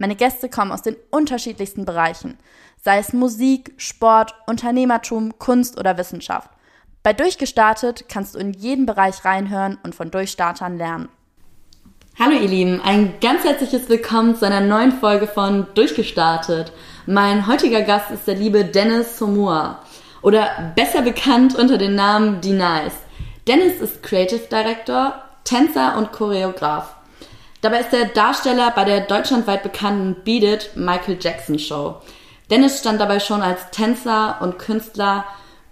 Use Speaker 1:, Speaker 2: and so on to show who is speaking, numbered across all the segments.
Speaker 1: Meine Gäste kommen aus den unterschiedlichsten Bereichen, sei es Musik, Sport, Unternehmertum, Kunst oder Wissenschaft. Bei Durchgestartet kannst du in jeden Bereich reinhören und von Durchstartern lernen. Hallo ihr Lieben, ein ganz herzliches Willkommen zu einer neuen Folge von Durchgestartet. Mein heutiger Gast ist der liebe Dennis Somua oder besser bekannt unter dem Namen D-Nice. Dennis ist Creative Director, Tänzer und Choreograf. Dabei ist er Darsteller bei der deutschlandweit bekannten Beat It Michael Jackson Show. Dennis stand dabei schon als Tänzer und Künstler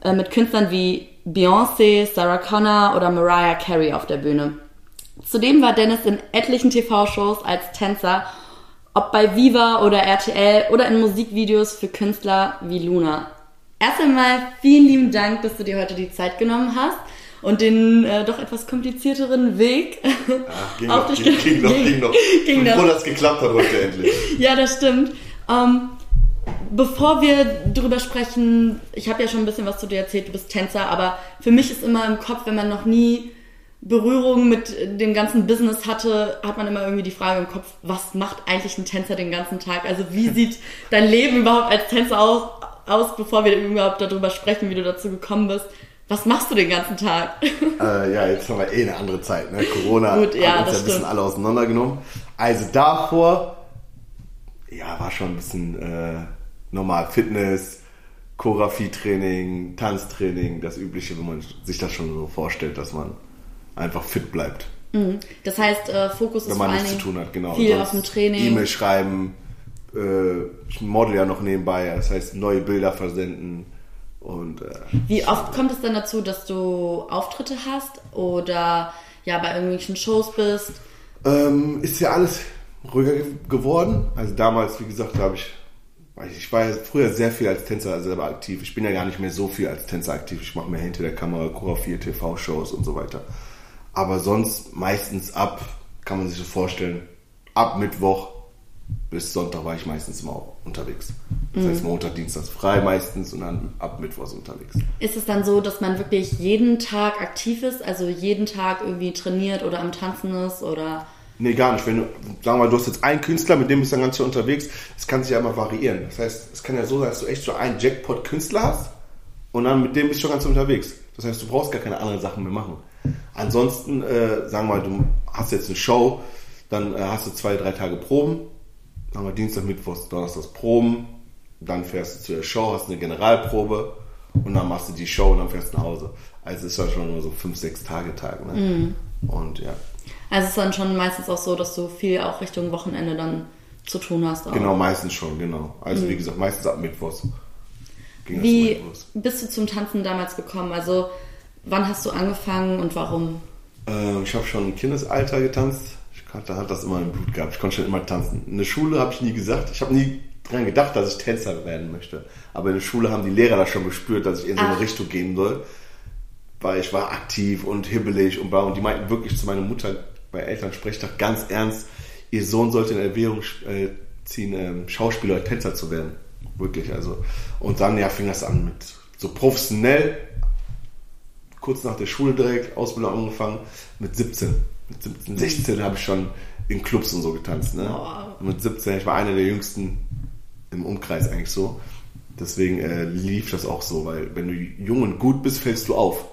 Speaker 1: äh, mit Künstlern wie Beyoncé, Sarah Connor oder Mariah Carey auf der Bühne. Zudem war Dennis in etlichen TV-Shows als Tänzer, ob bei Viva oder RTL oder in Musikvideos für Künstler wie Luna. Erst einmal vielen lieben Dank, dass du dir heute die Zeit genommen hast und den äh, doch etwas komplizierteren Weg
Speaker 2: Ach, ging, auf noch, ging, ging, noch, ging noch. Ging noch. Dass es geklappt hat heute endlich.
Speaker 1: ja, das stimmt. Ähm, bevor wir darüber sprechen, ich habe ja schon ein bisschen was zu dir erzählt, du bist Tänzer, aber für mich ist immer im Kopf, wenn man noch nie Berührung mit dem ganzen Business hatte, hat man immer irgendwie die Frage im Kopf, was macht eigentlich ein Tänzer den ganzen Tag? Also wie sieht dein Leben überhaupt als Tänzer aus, aus bevor wir überhaupt darüber sprechen, wie du dazu gekommen bist? Was machst du den ganzen Tag?
Speaker 2: Äh, ja, jetzt haben wir eh eine andere Zeit. Ne? Corona Gut, ja, hat uns ja ein bisschen alle auseinandergenommen. Also davor, ja, war schon ein bisschen äh, normal Fitness, Choreografie-Training, Tanztraining, das Übliche, wenn man sich das schon so vorstellt, dass man einfach fit bleibt.
Speaker 1: Mhm. Das heißt, äh, Fokus ist
Speaker 2: Wenn man nichts zu tun hat, genau.
Speaker 1: Viel auf dem Training.
Speaker 2: E-Mail schreiben, äh, ich model ja noch nebenbei, das heißt neue Bilder versenden. Und, äh,
Speaker 1: Wie oft kommt es dann dazu, dass du Auftritte hast oder ja bei irgendwelchen Shows bist?
Speaker 2: Ähm, ist ja alles ruhiger geworden. Also damals, wie gesagt, habe ich ich war ja früher sehr viel als Tänzer selber aktiv. Ich bin ja gar nicht mehr so viel als Tänzer aktiv. Ich mache mehr hinter der Kamera, Choreografie, TV-Shows und so weiter. Aber sonst meistens ab, kann man sich so vorstellen, ab Mittwoch bis Sonntag war ich meistens immer unterwegs. Das mhm. heißt Montag, Dienstag frei meistens und dann ab Mittwoch unterwegs.
Speaker 1: Ist es dann so, dass man wirklich jeden Tag aktiv ist, also jeden Tag irgendwie trainiert oder am Tanzen ist oder?
Speaker 2: Nee, gar nicht. Wenn du, sagen wir mal, du hast jetzt einen Künstler, mit dem bist du dann ganz schön unterwegs, es kann sich ja immer variieren. Das heißt, es kann ja so sein, dass du echt so einen Jackpot-Künstler hast und dann mit dem bist du schon ganz unterwegs. Das heißt, du brauchst gar keine anderen Sachen mehr machen. Ansonsten, äh, sagen wir mal, du hast jetzt eine Show, dann äh, hast du zwei, drei Tage Proben. Sagen wir Dienstag, Mittwoch, Donnerstag Proben. Dann fährst du zu der Show, hast eine Generalprobe und dann machst du die Show und dann fährst du nach Hause. Also ist ja schon immer so fünf, sechs Tage Tag. Ne? Mhm. Und ja.
Speaker 1: Also es ist dann schon meistens auch so, dass du viel auch Richtung Wochenende dann zu tun hast.
Speaker 2: Auch. Genau, meistens schon, genau. Also mhm. wie gesagt, meistens ab Mittwochs.
Speaker 1: Wie bist du zum Tanzen damals gekommen? Also Wann hast du angefangen und warum?
Speaker 2: Äh, ich habe schon im Kindesalter getanzt. Ich hatte, hat das immer im Blut gehabt. Ich konnte schon immer tanzen. In der Schule habe ich nie gesagt. Ich habe nie daran gedacht, dass ich Tänzer werden möchte. Aber in der Schule haben die Lehrer das schon gespürt, dass ich in so eine Ach. Richtung gehen soll. Weil ich war aktiv und hibbelig und bla. Und die meinten wirklich zu meiner Mutter bei Eltern, sprecht doch ganz ernst, ihr Sohn sollte in Erwägung äh, ziehen, ähm, Schauspieler oder Tänzer zu werden. Wirklich, also. Und dann, ja, fing das an mit so professionell kurz nach der Schule direkt Ausbildung angefangen mit 17. Mit 17, 16 habe ich schon in Clubs und so getanzt. Ne? Mit 17, ich war einer der jüngsten im Umkreis eigentlich so. Deswegen äh, lief das auch so, weil wenn du jung und gut bist, fällst du auf.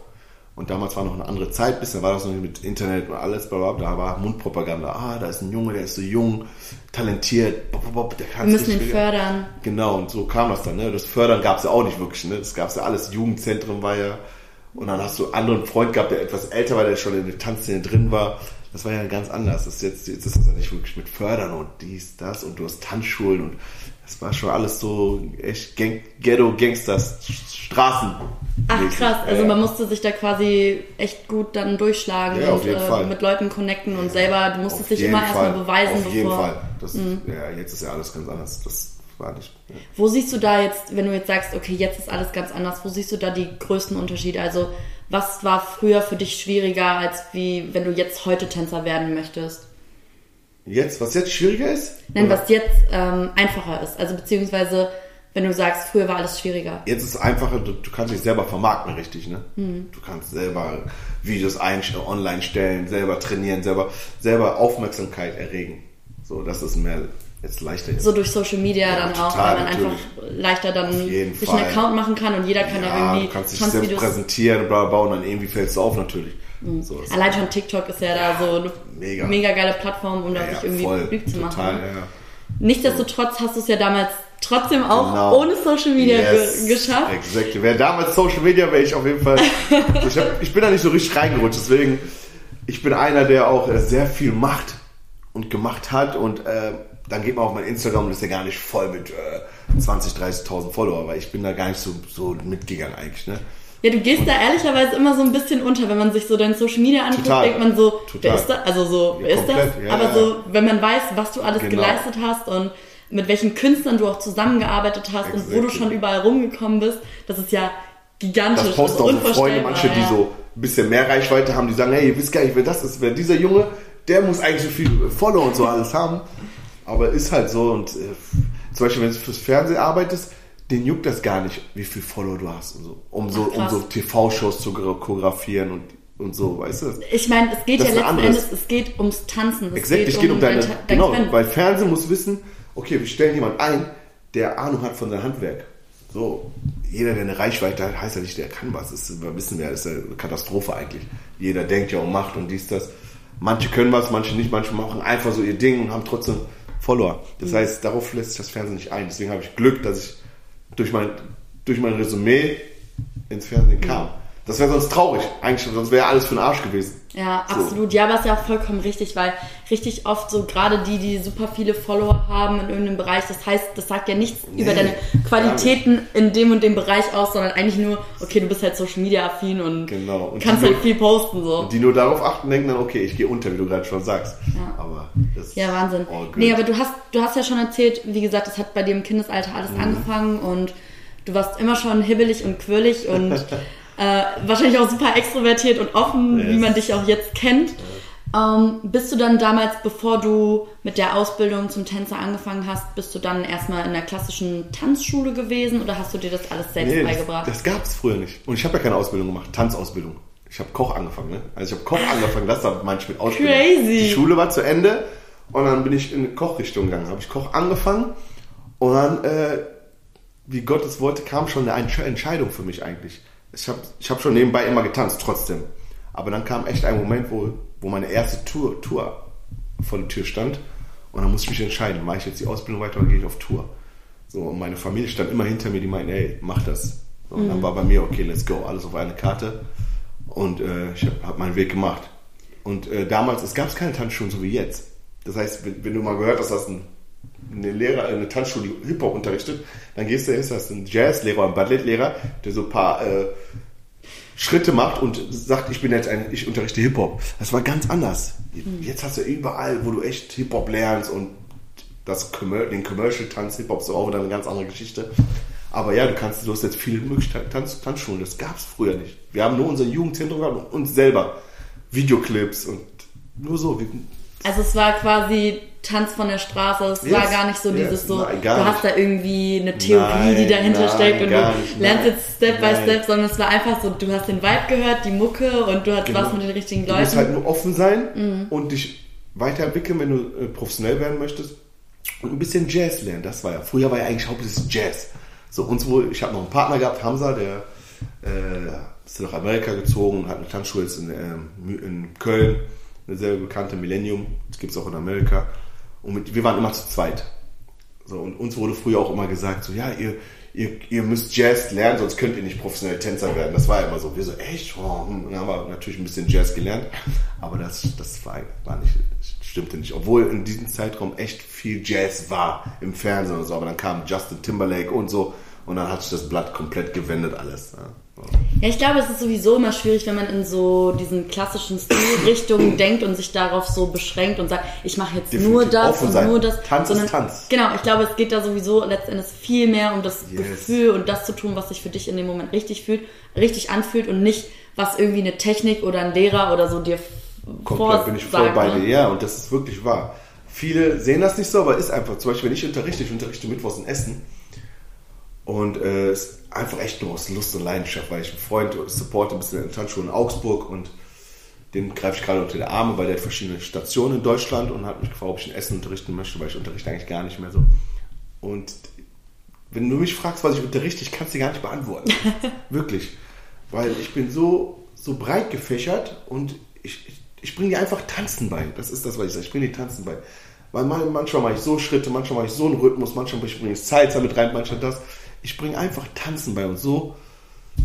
Speaker 2: Und damals war noch eine andere Zeit, bisher war das noch mit Internet und alles, bla, bla, da war Mundpropaganda. Ah, da ist ein Junge, der ist so jung, talentiert,
Speaker 1: bop, bop, der kann Wir müssen ihn fördern.
Speaker 2: Genau, und so kam das dann. Ne? Das Fördern gab es ja auch nicht wirklich. Ne? Das gab es ja alles. Jugendzentrum war ja und dann hast du einen anderen Freund gehabt, der etwas älter war, der schon in der Tanzszene drin war. Das war ja ganz anders. Das ist jetzt, jetzt ist das ja nicht wirklich mit Fördern und dies, das und du hast Tanzschulen und das war schon alles so echt Gang, Ghetto, Gangsters, Straßen.
Speaker 1: Ach krass, also ja. man musste sich da quasi echt gut dann durchschlagen
Speaker 2: ja,
Speaker 1: und äh, mit Leuten connecten und selber, du musstest dich immer erstmal beweisen.
Speaker 2: Auf bevor, jeden Fall. Das, mhm. Ja, jetzt ist ja alles ganz anders. Das war nicht. Ja.
Speaker 1: Wo siehst du da jetzt, wenn du jetzt sagst, okay, jetzt ist alles ganz anders, wo siehst du da die größten Unterschiede? Also was war früher für dich schwieriger, als wie wenn du jetzt heute Tänzer werden möchtest?
Speaker 2: Jetzt, was jetzt schwieriger ist?
Speaker 1: Nein, Oder? was jetzt ähm, einfacher ist. Also beziehungsweise, wenn du sagst, früher war alles schwieriger.
Speaker 2: Jetzt ist es einfacher, du, du kannst dich selber vermarkten, richtig, ne? Mhm. Du kannst selber Videos online stellen, selber trainieren, selber, selber Aufmerksamkeit erregen. So, das ist mehr jetzt leichter ist.
Speaker 1: So durch Social Media ja, dann total, auch, weil man einfach leichter dann sich Fall. einen Account machen kann und jeder kann ja, da irgendwie.
Speaker 2: Du kannst dich selbst präsentieren, bla, bla, und dann irgendwie fällst du auf natürlich.
Speaker 1: Mhm. So, Allein schon TikTok ist ja da so eine mega, mega geile Plattform, um da sich irgendwie publik zu machen. Total, ja. Nichtsdestotrotz hast du es ja damals trotzdem auch genau. ohne Social Media yes, ge geschafft.
Speaker 2: Exakt. Wäre damals Social Media, wäre ich auf jeden Fall. ich, hab, ich bin da nicht so richtig reingerutscht, deswegen, ich bin einer, der auch sehr viel macht und gemacht hat und äh, dann geht man auf mein Instagram und ist ja gar nicht voll mit äh, 20, 30.000 Follower, weil ich bin da gar nicht so, so mitgegangen eigentlich. Ne?
Speaker 1: Ja, du gehst und, da ehrlicherweise immer so ein bisschen unter, wenn man sich so dein Social Media anguckt, total, denkt man so, total. wer ist das? Also so, wer ja, ist das? Ja, Aber so, wenn man weiß, was du alles genau. geleistet hast und mit welchen Künstlern du auch zusammengearbeitet hast exactly. und wo du schon überall rumgekommen bist, das ist ja gigantisch. Das
Speaker 2: posten auch so Freunde, manche, die so ein bisschen mehr Reichweite haben, die sagen, hey, ihr wisst gar nicht, wer das ist, wer dieser Junge, der muss eigentlich so viel Follower und so alles haben. Aber ist halt so und äh, zum Beispiel, wenn du fürs Fernsehen arbeitest, den juckt das gar nicht, wie viel Follower du hast und so. Um so, Ach, um so TV-Shows zu choreografieren und, und so, weißt du?
Speaker 1: Ich meine, es geht das ja letzten Endes, es geht ums Tanzen.
Speaker 2: Es Exakt, geht es geht um, um deine, dein, genau, dein weil Fernsehen muss wissen, okay, wir stellen jemanden ein, der Ahnung hat von seinem Handwerk. So, jeder, der eine Reichweite hat, heißt ja nicht, der kann was. Das ist, wissen wir, das ist eine Katastrophe eigentlich. Jeder denkt ja und macht und dies, das. Manche können was, manche nicht, manche machen einfach so ihr Ding und haben trotzdem Follower. Das mhm. heißt, darauf lässt sich das Fernsehen nicht ein. Deswegen habe ich Glück, dass ich durch mein, durch mein Resümee ins Fernsehen kam. Mhm. Das wäre sonst traurig. Eigentlich, sonst wäre alles für den Arsch gewesen.
Speaker 1: Ja, so. absolut. Ja, aber ist ja auch vollkommen richtig, weil richtig oft so gerade die, die super viele Follower haben in irgendeinem Bereich, das heißt, das sagt ja nichts nee, über deine Qualitäten in dem und dem Bereich aus, sondern eigentlich nur, okay, du bist halt Social Media affin und, genau. und kannst halt nur, viel posten so.
Speaker 2: Und die nur darauf achten, denken dann, okay, ich gehe unter, wie du gerade schon sagst.
Speaker 1: Ja. Aber das Ja, Wahnsinn. Nee, aber du hast, du hast ja schon erzählt, wie gesagt, das hat bei dir im Kindesalter alles mhm. angefangen und du warst immer schon hibbelig und quirlig und Äh, wahrscheinlich auch super extrovertiert und offen, yes. wie man dich auch jetzt kennt. Ähm, bist du dann damals, bevor du mit der Ausbildung zum Tänzer angefangen hast, bist du dann erstmal in der klassischen Tanzschule gewesen oder hast du dir das alles selbst nee, beigebracht?
Speaker 2: Das, das gab es früher nicht. Und ich habe ja keine Ausbildung gemacht, Tanzausbildung. Ich habe Koch angefangen, ne? Also ich habe Koch angefangen, das war manchmal mit Ausbildung. Crazy. Die Schule war zu Ende und dann bin ich in Kochrichtung gegangen. Habe ich Koch angefangen und dann, äh, wie Gott es wollte, kam schon eine Entscheidung für mich eigentlich ich habe ich hab schon nebenbei immer getanzt, trotzdem. Aber dann kam echt ein Moment, wo, wo meine erste Tour, Tour vor der Tür stand. Und dann musste ich mich entscheiden, mache ich jetzt die Ausbildung weiter oder gehe ich auf Tour? So, und meine Familie stand immer hinter mir, die meinten, ey, mach das. So, und mhm. dann war bei mir, okay, let's go, alles auf eine Karte. Und äh, ich habe hab meinen Weg gemacht. Und äh, damals, es gab keine Tanzschulen so wie jetzt. Das heißt, wenn, wenn du mal gehört hast, dass ein eine Lehrer, eine Tanzschule Hip-Hop unterrichtet, dann gehst du hin, ist das ein Jazzlehrer, ein Ballettlehrer, der so ein paar äh, Schritte macht und sagt, ich bin jetzt ein, ich unterrichte Hip-Hop. Das war ganz anders. Mhm. Jetzt hast du überall, wo du echt Hip-Hop lernst und das, den Commercial-Tanz, Hip-Hop ist auch wieder eine ganz andere Geschichte. Aber ja, du kannst, du hast jetzt viele Möglichkeiten, Tanz, Tanzschulen. Das gab es früher nicht. Wir haben nur unser Jugendzentrum gehabt und uns selber Videoclips und nur so.
Speaker 1: Also es war quasi Tanz von der Straße. Es yes. war gar nicht so yes. dieses so, nein, du hast da irgendwie eine Theorie, nein, die dahinter nein, steckt und du lernst jetzt Step by Step, sondern es war einfach so, du hast den Vibe gehört, die Mucke und du hast genau. was mit den richtigen Leuten.
Speaker 2: Du musst halt nur offen sein mhm. und dich weiterentwickeln, wenn du äh, professionell werden möchtest und ein bisschen Jazz lernen. Das war ja, früher war ja eigentlich hauptsächlich Jazz. So uns wohl, ich habe noch einen Partner gehabt, Hamza, der äh, ist nach Amerika gezogen, hat eine Tanzschule jetzt in, äh, in Köln, eine sehr bekannte Millennium, das gibt es auch in Amerika. Und mit, wir waren immer zu zweit. So, und uns wurde früher auch immer gesagt, so, ja, ihr, ihr, ihr müsst Jazz lernen, sonst könnt ihr nicht professionelle Tänzer werden. Das war ja immer so. Wir so, echt? Oh, hm. dann haben wir natürlich ein bisschen Jazz gelernt, aber das, das war, war nicht, stimmte nicht. Obwohl in diesem Zeitraum echt viel Jazz war im Fernsehen und so, aber dann kam Justin Timberlake und so und dann hat sich das Blatt komplett gewendet alles. Ja.
Speaker 1: Ja, ich glaube, es ist sowieso immer schwierig, wenn man in so diesen klassischen Stilrichtungen denkt und sich darauf so beschränkt und sagt, ich mache jetzt Definitiv nur das und nur das.
Speaker 2: Tanz sondern, ist Tanz.
Speaker 1: Genau, ich glaube, es geht da sowieso letztendlich viel mehr um das yes. Gefühl und das zu tun, was sich für dich in dem Moment richtig fühlt, richtig anfühlt und nicht, was irgendwie eine Technik oder ein Lehrer oder so dir
Speaker 2: Komplett bin ich voll bei dir, ja, und das ist wirklich wahr. Viele sehen das nicht so, aber ist einfach, zum Beispiel, wenn ich unterrichte, ich unterrichte Mittwochs in Essen und äh, ist einfach echt nur aus Lust und Leidenschaft, weil ich einen Freund supporte ein bisschen in der Tanzschule in Augsburg und den greife ich gerade unter die Arme, weil der hat verschiedene Stationen in Deutschland und hat mich gefragt, ob ich in Essen unterrichten möchte, weil ich unterrichte eigentlich gar nicht mehr so. Und wenn du mich fragst, was ich unterrichte, ich kann es dir gar nicht beantworten. Wirklich. Weil ich bin so, so breit gefächert und ich, ich, ich bringe dir einfach Tanzen bei. Das ist das, was ich sage. Ich bringe dir Tanzen bei. Weil manchmal mache ich so Schritte, manchmal mache ich so einen Rhythmus, manchmal bringe ich Salsa mit rein, manchmal das ich bringe einfach Tanzen bei und so,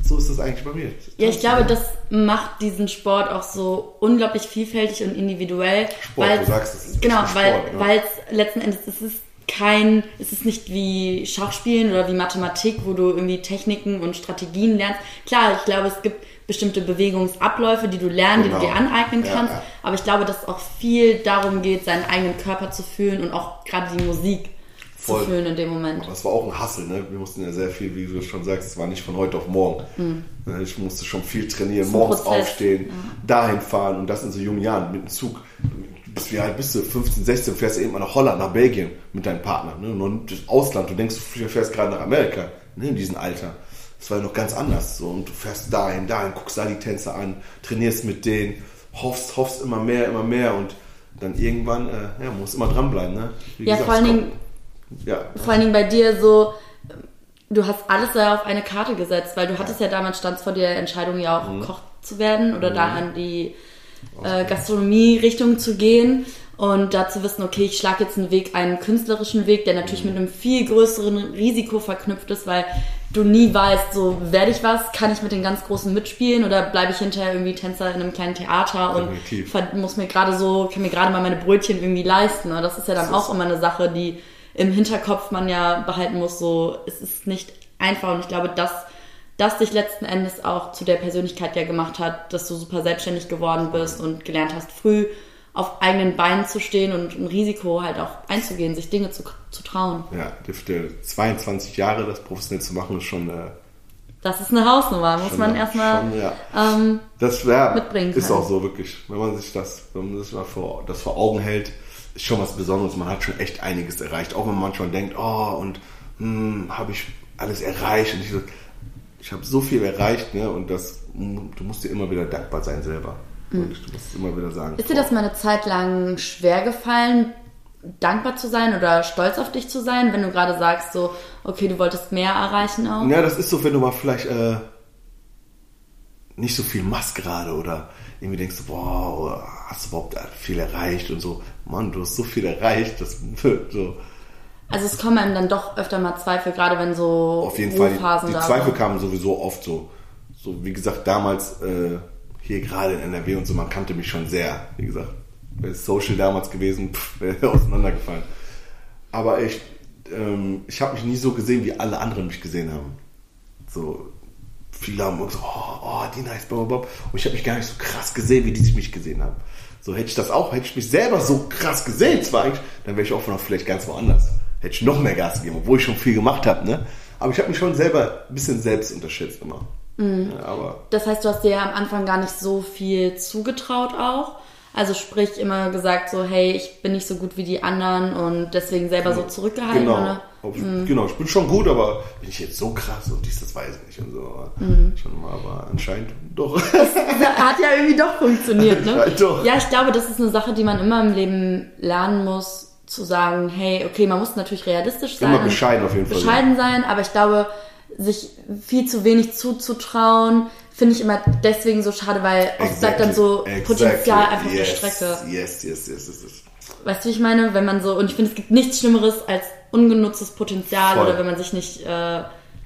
Speaker 2: so ist das eigentlich bei mir. Tanzen,
Speaker 1: ja, ich glaube, das macht diesen Sport auch so unglaublich vielfältig und individuell.
Speaker 2: Sport, du sagst es. Ist
Speaker 1: genau, weil ja. weil es letzten Endes es ist kein, es ist nicht wie Schachspielen oder wie Mathematik, wo du irgendwie Techniken und Strategien lernst. Klar, ich glaube, es gibt bestimmte Bewegungsabläufe, die du lernen, genau. die du genau. dir aneignen kannst. Ja. Aber ich glaube, dass es auch viel darum geht, seinen eigenen Körper zu fühlen und auch gerade die Musik Voll. zu fühlen in dem Moment.
Speaker 2: Aber es war auch ein Hassel, ne? Wir mussten ja sehr viel, wie du schon sagst, es war nicht von heute auf morgen. Mhm. Ich musste schon viel trainieren, morgens Prozess. aufstehen, ja. dahin fahren und das in so jungen Jahren mit dem Zug. Bis wie alt bist du? 15, 16, fährst du eben mal nach Holland, nach Belgien mit deinem Partner. Ne? Nur das Ausland, du denkst, du fährst gerade nach Amerika, ne? in diesem Alter. Das war ja noch ganz anders. So. Und du fährst dahin, dahin, guckst da die Tänzer an, trainierst mit denen, hoffst, hoffst immer mehr, immer mehr und dann irgendwann, äh, ja, musst immer dranbleiben. Ne?
Speaker 1: Wie ja, gesagt, vor allen Dingen ja. Vor allen Dingen bei dir so, du hast alles da auf eine Karte gesetzt, weil du hattest ja damals, stand vor der Entscheidung ja auch mhm. Koch zu werden oder mhm. da an die äh, Gastronomie-Richtung zu gehen und da zu wissen, okay, ich schlage jetzt einen Weg, einen künstlerischen Weg, der natürlich mhm. mit einem viel größeren Risiko verknüpft ist, weil du nie weißt, so werde ich was, kann ich mit den ganz Großen mitspielen oder bleibe ich hinterher irgendwie Tänzer in einem kleinen Theater und muss mir gerade so, kann mir gerade mal meine Brötchen irgendwie leisten. Und das ist ja dann auch immer eine Sache, die im Hinterkopf man ja behalten muss, so, es ist nicht einfach und ich glaube, dass das dich letzten Endes auch zu der Persönlichkeit ja gemacht hat, dass du super selbstständig geworden bist und gelernt hast, früh auf eigenen Beinen zu stehen und ein Risiko halt auch einzugehen, sich Dinge zu, zu trauen.
Speaker 2: Ja, dürfte 22 Jahre das professionell zu machen, ist schon. Äh,
Speaker 1: das ist eine Hausnummer, muss man erstmal
Speaker 2: ja. ähm, das, ja, mitbringen. Können. Ist auch so wirklich, wenn man sich das, wenn man sich mal vor, das vor Augen hält, ist schon was Besonderes. Man hat schon echt einiges erreicht. Auch wenn man manchmal denkt, oh, und hm, habe ich alles erreicht. Und ich, so, ich habe so viel erreicht, ne? Und das, du musst dir immer wieder dankbar sein selber. Mhm. Und du musst immer wieder sagen.
Speaker 1: Ist dir das mal eine Zeit lang schwer gefallen, dankbar zu sein oder stolz auf dich zu sein, wenn du gerade sagst, so, okay, du wolltest mehr erreichen auch?
Speaker 2: Ja, das ist so, wenn du mal vielleicht äh, nicht so viel machst gerade oder irgendwie denkst boah, hast du überhaupt viel erreicht und so. Mann, du hast so viel erreicht, das wird so.
Speaker 1: Also es kommen einem dann doch öfter mal Zweifel, gerade wenn so
Speaker 2: Auf jeden Fall, die, die Zweifel kamen sowieso oft so. So, wie gesagt, damals äh, hier gerade in NRW und so, man kannte mich schon sehr. Wie gesagt, wäre Social damals gewesen, wäre auseinandergefallen. Aber ich, ähm, ich habe mich nie so gesehen, wie alle anderen mich gesehen haben. So, viele haben gesagt, oh, oh, die nice, blablabla. Und ich habe mich gar nicht so krass gesehen, wie die sich mich gesehen haben. So hätte ich das auch, hätte ich mich selber so krass gesehen, zwar eigentlich, dann wäre ich auch noch vielleicht ganz woanders. Hätte ich noch mehr Gas gegeben, obwohl ich schon viel gemacht habe, ne? Aber ich habe mich schon selber ein bisschen selbst unterschätzt immer.
Speaker 1: Mhm. Ja, aber das heißt, du hast dir ja am Anfang gar nicht so viel zugetraut auch. Also sprich immer gesagt so, hey, ich bin nicht so gut wie die anderen und deswegen selber so zurückgehalten.
Speaker 2: Genau. Oder? Mhm. Genau, ich bin schon gut, aber bin ich jetzt so krass und dies, das weiß ich nicht und so. Mhm. Schon mal, aber anscheinend doch.
Speaker 1: Das hat ja irgendwie doch funktioniert, ne? Doch. Ja, ich glaube, das ist eine Sache, die man immer im Leben lernen muss, zu sagen, hey, okay, man muss natürlich realistisch sein.
Speaker 2: Immer bescheiden auf jeden
Speaker 1: Fall. Bescheiden sein, aber ich glaube, sich viel zu wenig zuzutrauen, finde ich immer deswegen so schade, weil exactly. oft bleibt dann so exactly. Potenzial einfach yes. auf der Strecke.
Speaker 2: Yes, yes, yes, yes.
Speaker 1: Weißt du, wie ich meine? Wenn man so, und ich finde, es gibt nichts Schlimmeres als ungenutztes Potenzial
Speaker 2: Voll.
Speaker 1: oder wenn man sich nicht äh,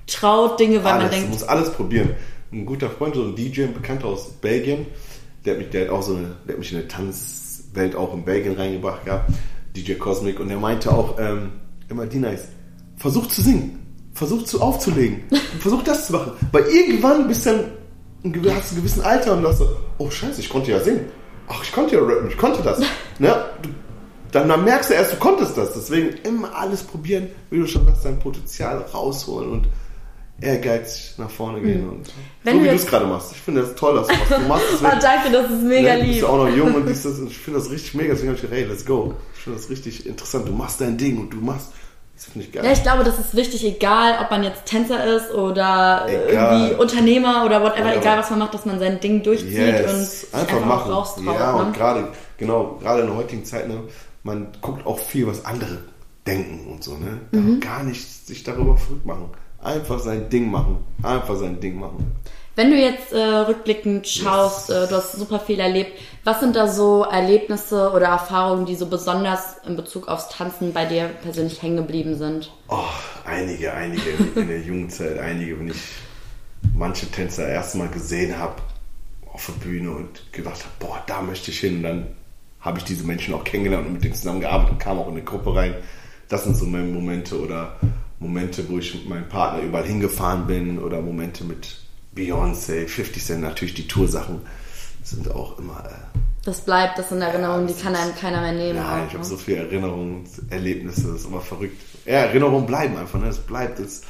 Speaker 1: traut, Dinge, weil
Speaker 2: alles,
Speaker 1: man denkt,
Speaker 2: musst alles probieren. Ein guter Freund, so ein DJ, ein Bekannter aus Belgien, der hat mich, der hat auch so eine, der hat mich in eine Tanzwelt auch in Belgien reingebracht gehabt, DJ Cosmic, und der meinte auch, ähm, immer die nice, versuch zu singen, versuch zu aufzulegen, versuch das zu machen. Weil irgendwann bist du dann, ein, gew- hast du ein gewissen Alter und so, oh scheiße, ich konnte ja singen. Ach, ich konnte ja rappen, ich konnte das. ne? du, dann, dann merkst du erst, du konntest das. Deswegen immer alles probieren, wie du schon hast, dein Potenzial rausholen und ehrgeizig nach vorne gehen. Und
Speaker 1: Wenn
Speaker 2: so
Speaker 1: du
Speaker 2: wie du es gerade machst. Ich finde das toll, dass du was du machst.
Speaker 1: oh,
Speaker 2: Deswegen,
Speaker 1: danke, das ist mega
Speaker 2: ne, du bist
Speaker 1: lieb.
Speaker 2: auch noch jung und das, und ich finde das richtig mega. Deswegen habe ich gedacht, hey, let's go. Ich finde das richtig interessant. Du machst dein Ding und du machst. Das finde ich geil.
Speaker 1: Ja, ich glaube, das ist wichtig, egal ob man jetzt Tänzer ist oder
Speaker 2: Egal.
Speaker 1: irgendwie Unternehmer oder whatever,
Speaker 2: Whatever.
Speaker 1: egal was man macht, dass man sein Ding durchzieht und
Speaker 2: Yes,
Speaker 1: sich
Speaker 2: einfach,
Speaker 1: einfach,
Speaker 2: machen.
Speaker 1: raustraut.
Speaker 2: ja,
Speaker 1: ne?
Speaker 2: und gerade, genau, gerade in der heutigen Zeit, ne, man guckt auch viel, was andere denken und so, ne?
Speaker 1: Mhm.
Speaker 2: Gar nicht sich darüber verrückt machen. Einfach sein Ding machen. Einfach sein Ding machen.
Speaker 1: Wenn du jetzt äh, rückblickend schaust, äh, du hast super viel erlebt, was sind da so Erlebnisse oder Erfahrungen, die so besonders in Bezug aufs Tanzen bei dir persönlich hängen geblieben sind?
Speaker 2: Oh, einige, einige in der Jugendzeit, einige, wenn ich manche Tänzer erstmal gesehen habe auf der Bühne und gedacht habe, boah, da möchte ich hin. Und dann habe ich diese Menschen auch kennengelernt und mit denen zusammengearbeitet und kam auch in eine Gruppe rein. Das sind so meine Momente oder Momente, wo ich mit meinem Partner überall hingefahren bin oder Momente mit Beyoncé, 50 Cent, natürlich die Toursachen sind auch immer. Äh,
Speaker 1: Das bleibt, das sind Erinnerungen, die kann einem keiner mehr nehmen.
Speaker 2: Nein,
Speaker 1: auch,
Speaker 2: ich habe
Speaker 1: ne?
Speaker 2: so viele Erinnerungen, Erlebnisse, das ist immer verrückt. Ja, Erinnerungen bleiben einfach, ne? Es bleibt. Es,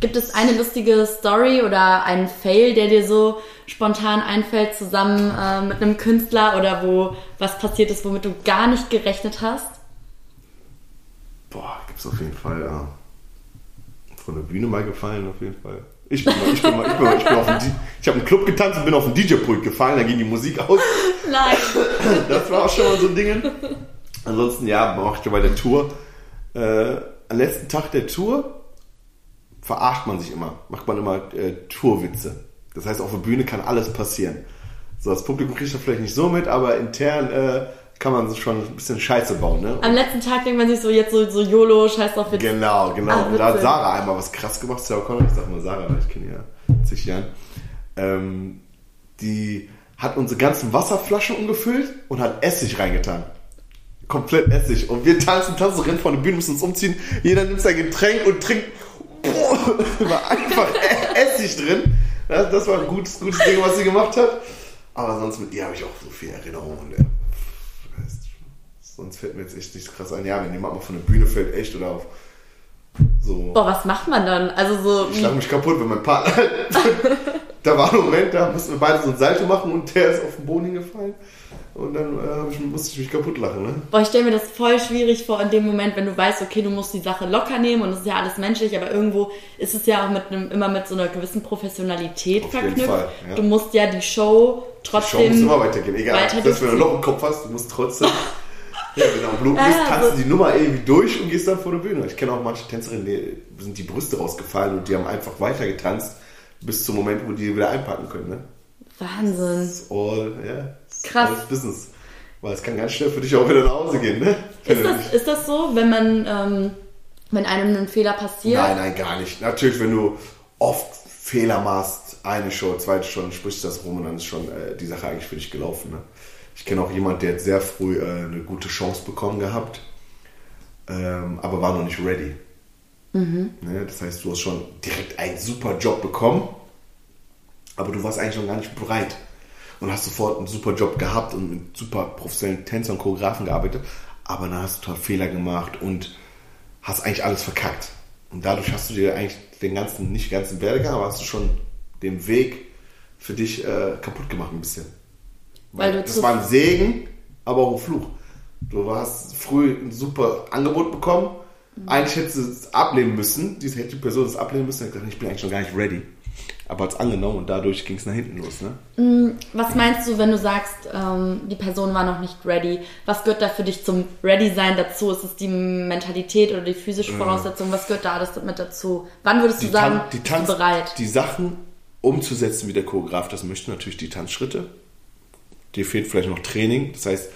Speaker 1: Gibt es eine lustige Story oder einen Fail, der dir so spontan einfällt, zusammen äh, mit einem Künstler oder wo was passiert ist, womit du gar nicht gerechnet hast?
Speaker 2: boah, gibt's auf jeden Fall, ja. Von der Bühne mal gefallen, auf jeden Fall. Ich bin mal, ich bin mal, ich bin mal, ich bin auf dem, ich habe einen Club getanzt und bin auf den DJ-Pult gefallen, da ging die Musik aus.
Speaker 1: Nein.
Speaker 2: Das war auch schon mal so ein Ding. Ansonsten, ja, machte bei der Tour. Äh, am letzten Tag der Tour verarscht man sich immer, macht man immer äh, Tourwitze. Das heißt, auf der Bühne kann alles passieren. So, das Publikum kriegt das vielleicht nicht so mit, aber intern äh, kann man schon ein bisschen Scheiße bauen. Ne?
Speaker 1: Am letzten Tag denkt man sich so, jetzt so, so YOLO, scheiß auf jetzt.
Speaker 2: Genau, genau.
Speaker 1: Ah,
Speaker 2: und da hat. Sarah einmal was krass gemacht, Sarah Connor, ich sag mal Sarah, weil ich kenne ja zig Jahren. Ähm, die hat unsere ganzen Wasserflaschen umgefüllt und hat Essig reingetan. Komplett Essig. Und wir tanzen, tanzen, rennen vor der Bühne, müssen uns umziehen. Jeder nimmt sein Getränk und trinkt. Boah, war einfach Essig drin. Das, das war ein gutes, gutes Ding, was sie gemacht hat. Aber sonst mit ihr habe ich auch so viele Erinnerungen. Sonst fällt mir jetzt echt nichts krass ein. Ja, wenn jemand mal von der Bühne fällt, echt oder auf so.
Speaker 1: Boah, was macht man dann? Also so.
Speaker 2: Ich schlag mich kaputt, wenn mein Partner. da war ein Moment, da mussten wir beide so ein Salto machen und der ist auf den Boden hingefallen. Und dann äh, musste ich mich kaputt lachen. Ne?
Speaker 1: Boah, ich stelle mir das voll schwierig vor in dem Moment, wenn du weißt, okay, du musst die Sache locker nehmen und es ist ja alles menschlich, aber irgendwo ist es ja auch mit einem, immer mit so einer gewissen Professionalität
Speaker 2: Auf jeden
Speaker 1: verknüpft.
Speaker 2: Fall, ja.
Speaker 1: Du musst ja die Show
Speaker 2: Die Show muss
Speaker 1: trotzdem.
Speaker 2: immer weitergehen. Egal, selbst wenn du. Loch im Kopf hast, du musst trotzdem. ja, wenn du am Bluten
Speaker 1: Ja,
Speaker 2: bist,
Speaker 1: ja,
Speaker 2: tanzt
Speaker 1: so-
Speaker 2: du die Nummer ewig durch und gehst dann vor der Bühne. Ich kenne auch manche Tänzerinnen, die sind die Brüste rausgefallen und die haben einfach weiter getanzt bis zum Moment, wo die wieder einpacken können. Ne?
Speaker 1: Wahnsinn.
Speaker 2: It's all, it's
Speaker 1: Krass.
Speaker 2: alles Business. Weil es kann ganz schnell für dich auch wieder nach Hause gehen, ne?
Speaker 1: Ist
Speaker 2: du
Speaker 1: das, ist das so, wenn man, ähm, wenn einem ein Fehler passiert?
Speaker 2: Nein, nein, gar nicht. Natürlich, wenn du oft Fehler machst, eine Show, zweite Show, dann sprichst du das rum und dann ist schon äh, die Sache eigentlich für dich gelaufen. Ne? Ich kenne auch jemanden, der hat sehr früh äh, eine gute Chance bekommen gehabt, ähm, aber war noch nicht ready. Ne? Das heißt, du hast schon direkt einen super Job bekommen, aber du warst eigentlich noch gar nicht bereit. Und hast sofort einen super Job gehabt und mit super professionellen Tänzern und Choreografen gearbeitet, aber dann hast du total Fehler gemacht und hast eigentlich alles verkackt. Und dadurch hast du dir eigentlich den ganzen, nicht ganzen Werdegang, aber hast du schon den Weg für dich äh, kaputt gemacht ein bisschen.
Speaker 1: Weil du
Speaker 2: das war ein Segen, aber auch ein Fluch. Du hast früh ein super Angebot bekommen. Eigentlich hättest du es ablehnen müssen. Diese hätte die Person es ablehnen müssen. Und gesagt, ich bin eigentlich noch gar nicht ready. Aber hat es angenommen und dadurch ging es nach hinten los. Ne?
Speaker 1: Was meinst du, wenn du sagst, ähm, die Person war noch nicht ready? Was gehört da für dich zum Ready-Sein dazu? Ist es die Mentalität oder die physische Voraussetzung? Was gehört da alles mit dazu? Wann würdest du sagen,
Speaker 2: Tan- die, Tanz,
Speaker 1: bereit?
Speaker 2: die Sachen umzusetzen, wie der Choreograf das möchte, natürlich die Tanzschritte. Dir fehlt vielleicht noch Training. Das heißt,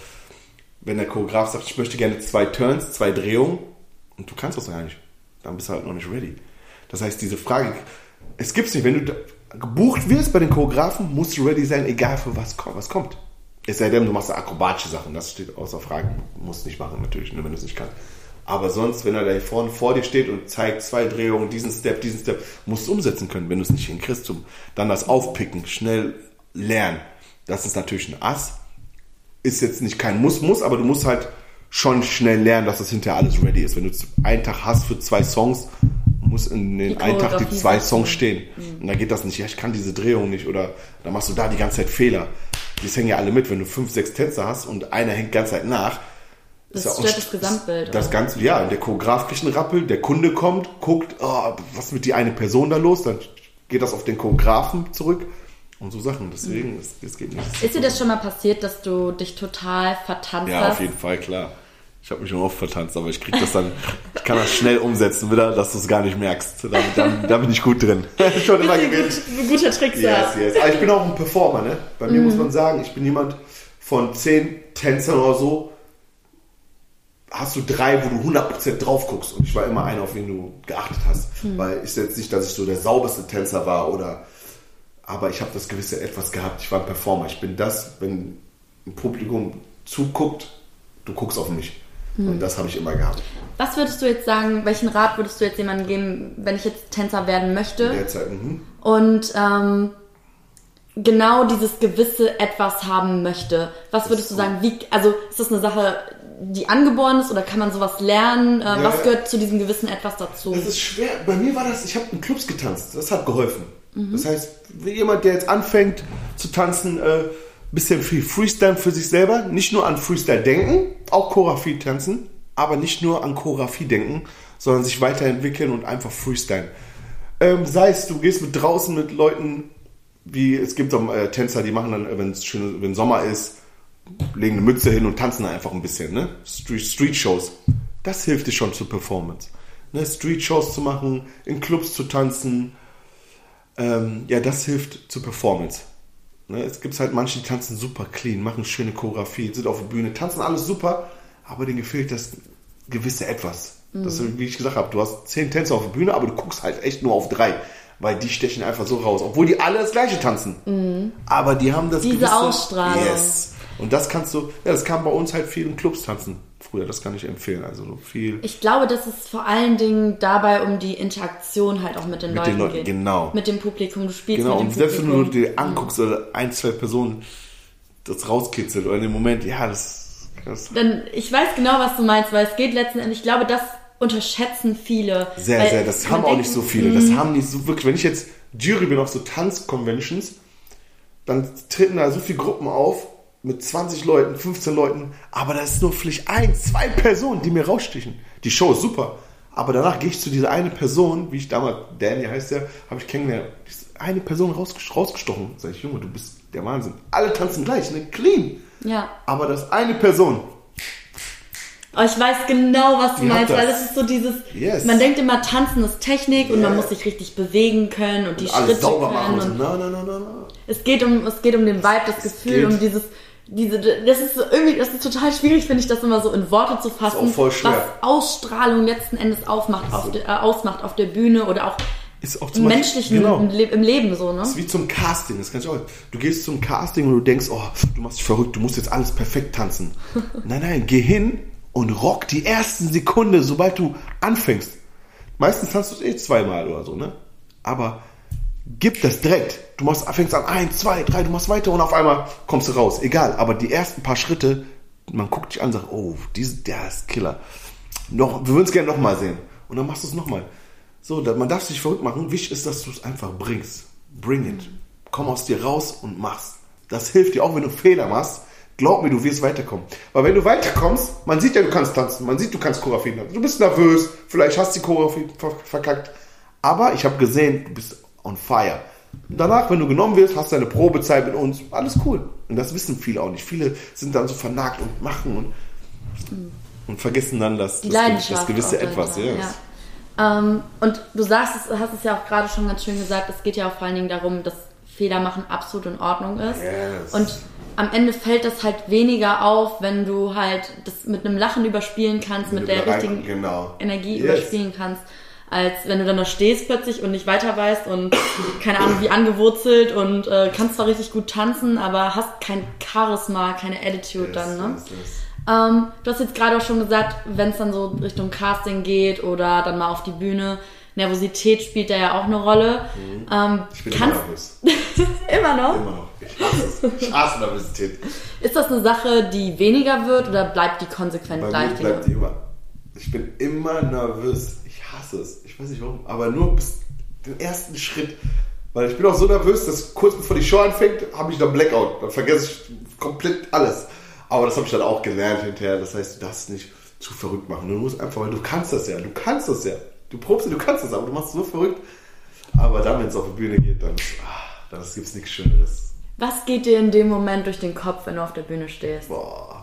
Speaker 2: wenn der Choreograf sagt, ich möchte gerne zwei Turns, zwei Drehungen, und du kannst das gar nicht, dann bist du halt noch nicht ready. Das heißt, diese Frage, es gibt's nicht, wenn du gebucht wirst bei den Choreografen, musst du ready sein, egal für was, was kommt. Es sei denn, du machst akrobatische Sachen, das steht außer Frage. Musst nicht machen, natürlich, nur wenn du es nicht kannst. Aber sonst, wenn er da vorne vor dir steht und zeigt zwei Drehungen, diesen Step, diesen Step, musst du umsetzen können, wenn du es nicht hinkriegst. Dann das Aufpicken, schnell lernen. Das ist natürlich ein Ass. Ist jetzt nicht kein Muss, Muss, aber du musst halt schon schnell lernen, dass das hinterher alles ready ist. Wenn du einen Tag hast für zwei Songs, muss in den einen Tag die zwei Songs stehen. Mhm. Und dann geht das nicht, ja, ich kann diese Drehung nicht oder dann machst du da die ganze Zeit Fehler. Die hängen ja alle mit, wenn du fünf, sechs Tänzer hast und einer hängt die ganze Zeit nach.
Speaker 1: Das ja stört das Gesamtbild.
Speaker 2: Das oder? Ganze, ja, der Choreograf kriegt einen Rappel, der Kunde kommt, guckt, oh, was ist mit die eine Person da los, dann geht das auf den Choreografen zurück und so Sachen. Deswegen, mhm. es, es geht nicht.
Speaker 1: Ist dir das schon mal passiert, dass du dich total vertanzt
Speaker 2: ja, hast? Ja, auf jeden Fall, klar. Ich habe mich schon oft vertanzt, aber ich krieg das dann, ich kann das schnell umsetzen wieder, dass du es gar nicht merkst. Da, da, da, bin ich gut drin.
Speaker 1: schon immer gewesen. Ein guter Trick,
Speaker 2: yes, yes. Aber ich bin auch ein Performer, ne? Bei mir mhm. muss man sagen, ich bin jemand von zehn Tänzern oder so, hast du drei, wo du 100% drauf guckst. Und ich war immer einer, auf den du geachtet hast. Mhm. Weil ich jetzt nicht, dass ich so der sauberste Tänzer war oder, aber ich habe das gewisse Etwas gehabt. Ich war ein Performer. Ich bin das, wenn ein Publikum zuguckt, du guckst auf mich. Hm. Und das habe ich immer gehabt.
Speaker 1: Was würdest du jetzt sagen, welchen Rat würdest du jetzt jemandem geben, wenn ich jetzt Tänzer werden möchte?
Speaker 2: Derzeit, mhm.
Speaker 1: Und ähm, genau dieses gewisse Etwas haben möchte. Was würdest du sagen, wie, also ist das eine Sache, die angeboren ist oder kann man sowas lernen? Äh, ja, was gehört zu diesem gewissen Etwas dazu?
Speaker 2: Das ist schwer. Bei mir war das, ich habe in Clubs getanzt. Das hat geholfen. Mhm. Das heißt, jemand, der jetzt anfängt zu tanzen, äh, bisschen viel Freestyle für sich selber, nicht nur an Freestyle denken, auch Choreografie tanzen, aber nicht nur an Choreografie denken, sondern sich weiterentwickeln und einfach Freestyle. Ähm, sei es, du gehst mit draußen mit Leuten, wie es gibt auch äh, Tänzer, die machen dann, wenn es schön, wenn Sommer ist, legen eine Mütze hin und tanzen einfach ein bisschen, ne? Street, Street Shows. Das hilft dir schon zur Performance. Ne? Street Shows zu machen, in Clubs zu tanzen, ähm, ja, das hilft zur Performance. Ne, es gibt halt manche, die tanzen super clean, machen schöne Choreografie, sind auf der Bühne, tanzen alles super, aber denen gefällt das gewisse Etwas. Mhm. Das wie ich gesagt habe, du hast zehn Tänzer auf der Bühne, aber du guckst halt echt nur auf drei, weil die stechen einfach so raus, obwohl die alle das gleiche tanzen. Mhm. Aber die haben das
Speaker 1: Diese gewisse, Ausstrahlung.
Speaker 2: Yes. Und das kannst du, ja, das kann bei uns halt viel in Clubs tanzen früher. Das kann ich empfehlen. Also so viel.
Speaker 1: Ich glaube, dass es vor allen Dingen dabei um die Interaktion halt auch mit den mit Leuten den Leuten, geht.
Speaker 2: Genau.
Speaker 1: Mit dem Publikum. Du spielst
Speaker 2: genau.
Speaker 1: mit
Speaker 2: dem und Publikum. Und selbst wenn du dir anguckst oder ein, zwei Personen das rauskitzelt oder in dem Moment, ja, das,
Speaker 1: das. Dann, ich weiß genau, was du meinst, weil es geht letzten Endes, ich glaube, das unterschätzen viele.
Speaker 2: Sehr, sehr. Das haben auch nicht so viele. Das mhm. haben nicht so wirklich. Wenn ich jetzt Jury bin auf so Tanzconventions, dann treten da so viele Gruppen auf mit 20 Leuten, 15 Leuten, aber da ist nur vielleicht ein, zwei Personen, die mir rausstichen. Die Show ist super. Aber danach gehe ich zu dieser eine Person, wie ich damals, Danny heißt der, habe ich kennengelernt, eine Person rausgestochen. Sag ich, Junge, du bist der Wahnsinn. Alle tanzen gleich, ne? Clean.
Speaker 1: Ja.
Speaker 2: Aber das eine Person.
Speaker 1: Oh, ich weiß genau, was du die meinst, weil das ist so dieses, yes. man denkt immer, tanzen ist Technik yeah. und man muss sich richtig bewegen können und die und Schritte alles sauber können. Machen. Und no, no, no, no. Es geht um, es geht um den Vibe, das es Gefühl, um dieses, diese, das ist so irgendwie, das ist total schwierig, finde ich, das immer so in Worte zu fassen, was Ausstrahlung letzten Endes aufmacht, auf de, äh, ausmacht auf der Bühne oder auch, auch im menschlichen, genau. im, Leben so, ne? Das
Speaker 2: ist wie zum Casting, das kann ich auch. Du gehst zum Casting und du denkst, oh, du machst dich verrückt, du musst jetzt alles perfekt tanzen. nein, nein, geh hin und rock die ersten Sekunde, sobald du anfängst. Meistens tanzt du es eh zweimal oder so, ne? Aber gib das direkt. Du machst, fängst an, eins, zwei, drei, du machst weiter und auf einmal kommst du raus. Egal, aber die ersten paar Schritte, man guckt dich an und sagt, oh, diese, der ist Killer. Noch, wir würden es gerne nochmal sehen. Und dann machst du es nochmal. So, man darf sich verrückt machen. Wichtig ist, dass du es einfach bringst. Bring it. Komm aus dir raus und mach's. Das hilft dir auch, wenn du Fehler machst. Glaub mir, du wirst weiterkommen. Weil wenn du weiterkommst, man sieht ja, du kannst tanzen, man sieht, du kannst Choreografie. Du bist nervös, vielleicht hast du die Choreografie verkackt. Aber ich habe gesehen, du bist on fire. Danach, wenn du genommen wirst, hast du eine Probezeit mit uns. Alles cool. Und das wissen viele auch nicht. Viele sind dann so vernagt und machen und, und vergessen dann das,
Speaker 1: das,
Speaker 2: das gewisse Etwas.
Speaker 1: Yes. Ja. Ähm, und du sagst, hast es ja auch gerade schon ganz schön gesagt, es geht ja auch vor allen Dingen darum, dass Fehler machen absolut in Ordnung ist.
Speaker 2: Yes.
Speaker 1: Und am Ende fällt das halt weniger auf, wenn du halt das mit einem Lachen überspielen kannst, mit
Speaker 2: du
Speaker 1: der
Speaker 2: rein-
Speaker 1: richtigen
Speaker 2: genau.
Speaker 1: Energie
Speaker 2: Yes.
Speaker 1: überspielen kannst, als wenn du dann da stehst plötzlich und nicht weiter weißt und keine Ahnung wie angewurzelt und äh, kannst zwar richtig gut tanzen, aber hast kein Charisma, keine Attitude dann, ne?
Speaker 2: Yes, yes, yes.
Speaker 1: Ähm, du hast jetzt gerade auch schon gesagt, wenn es dann so Richtung Casting geht oder dann mal auf die Bühne, Nervosität spielt da ja auch eine Rolle. Ähm,
Speaker 2: Mhm. Ich bin immer
Speaker 1: kannst
Speaker 2: nervös.
Speaker 1: immer noch?
Speaker 2: Immer noch. Ich hasse. Ich hasse Nervosität.
Speaker 1: Ist das eine Sache, die weniger wird oder bleibt die konsequent
Speaker 2: Bei
Speaker 1: gleich?
Speaker 2: mir bleibt die immer. Ich bin immer nervös. Ich hasse es. Ich weiß nicht warum. Aber nur bis den ersten Schritt. Weil ich bin auch so nervös, dass kurz bevor die Show anfängt, habe ich dann Blackout. Dann vergesse ich komplett alles. Aber das habe ich dann auch gelernt hinterher. Das heißt, du darfst nicht zu verrückt machen. Du musst einfach, weil du kannst das ja. Du kannst das ja. Du probst, du kannst das, aber du machst es so verrückt. Aber dann, wenn es auf die Bühne geht, dann, ah, dann gibt es nichts Schöneres.
Speaker 1: Was geht dir in dem Moment durch den Kopf, wenn du auf der Bühne stehst?
Speaker 2: Boah.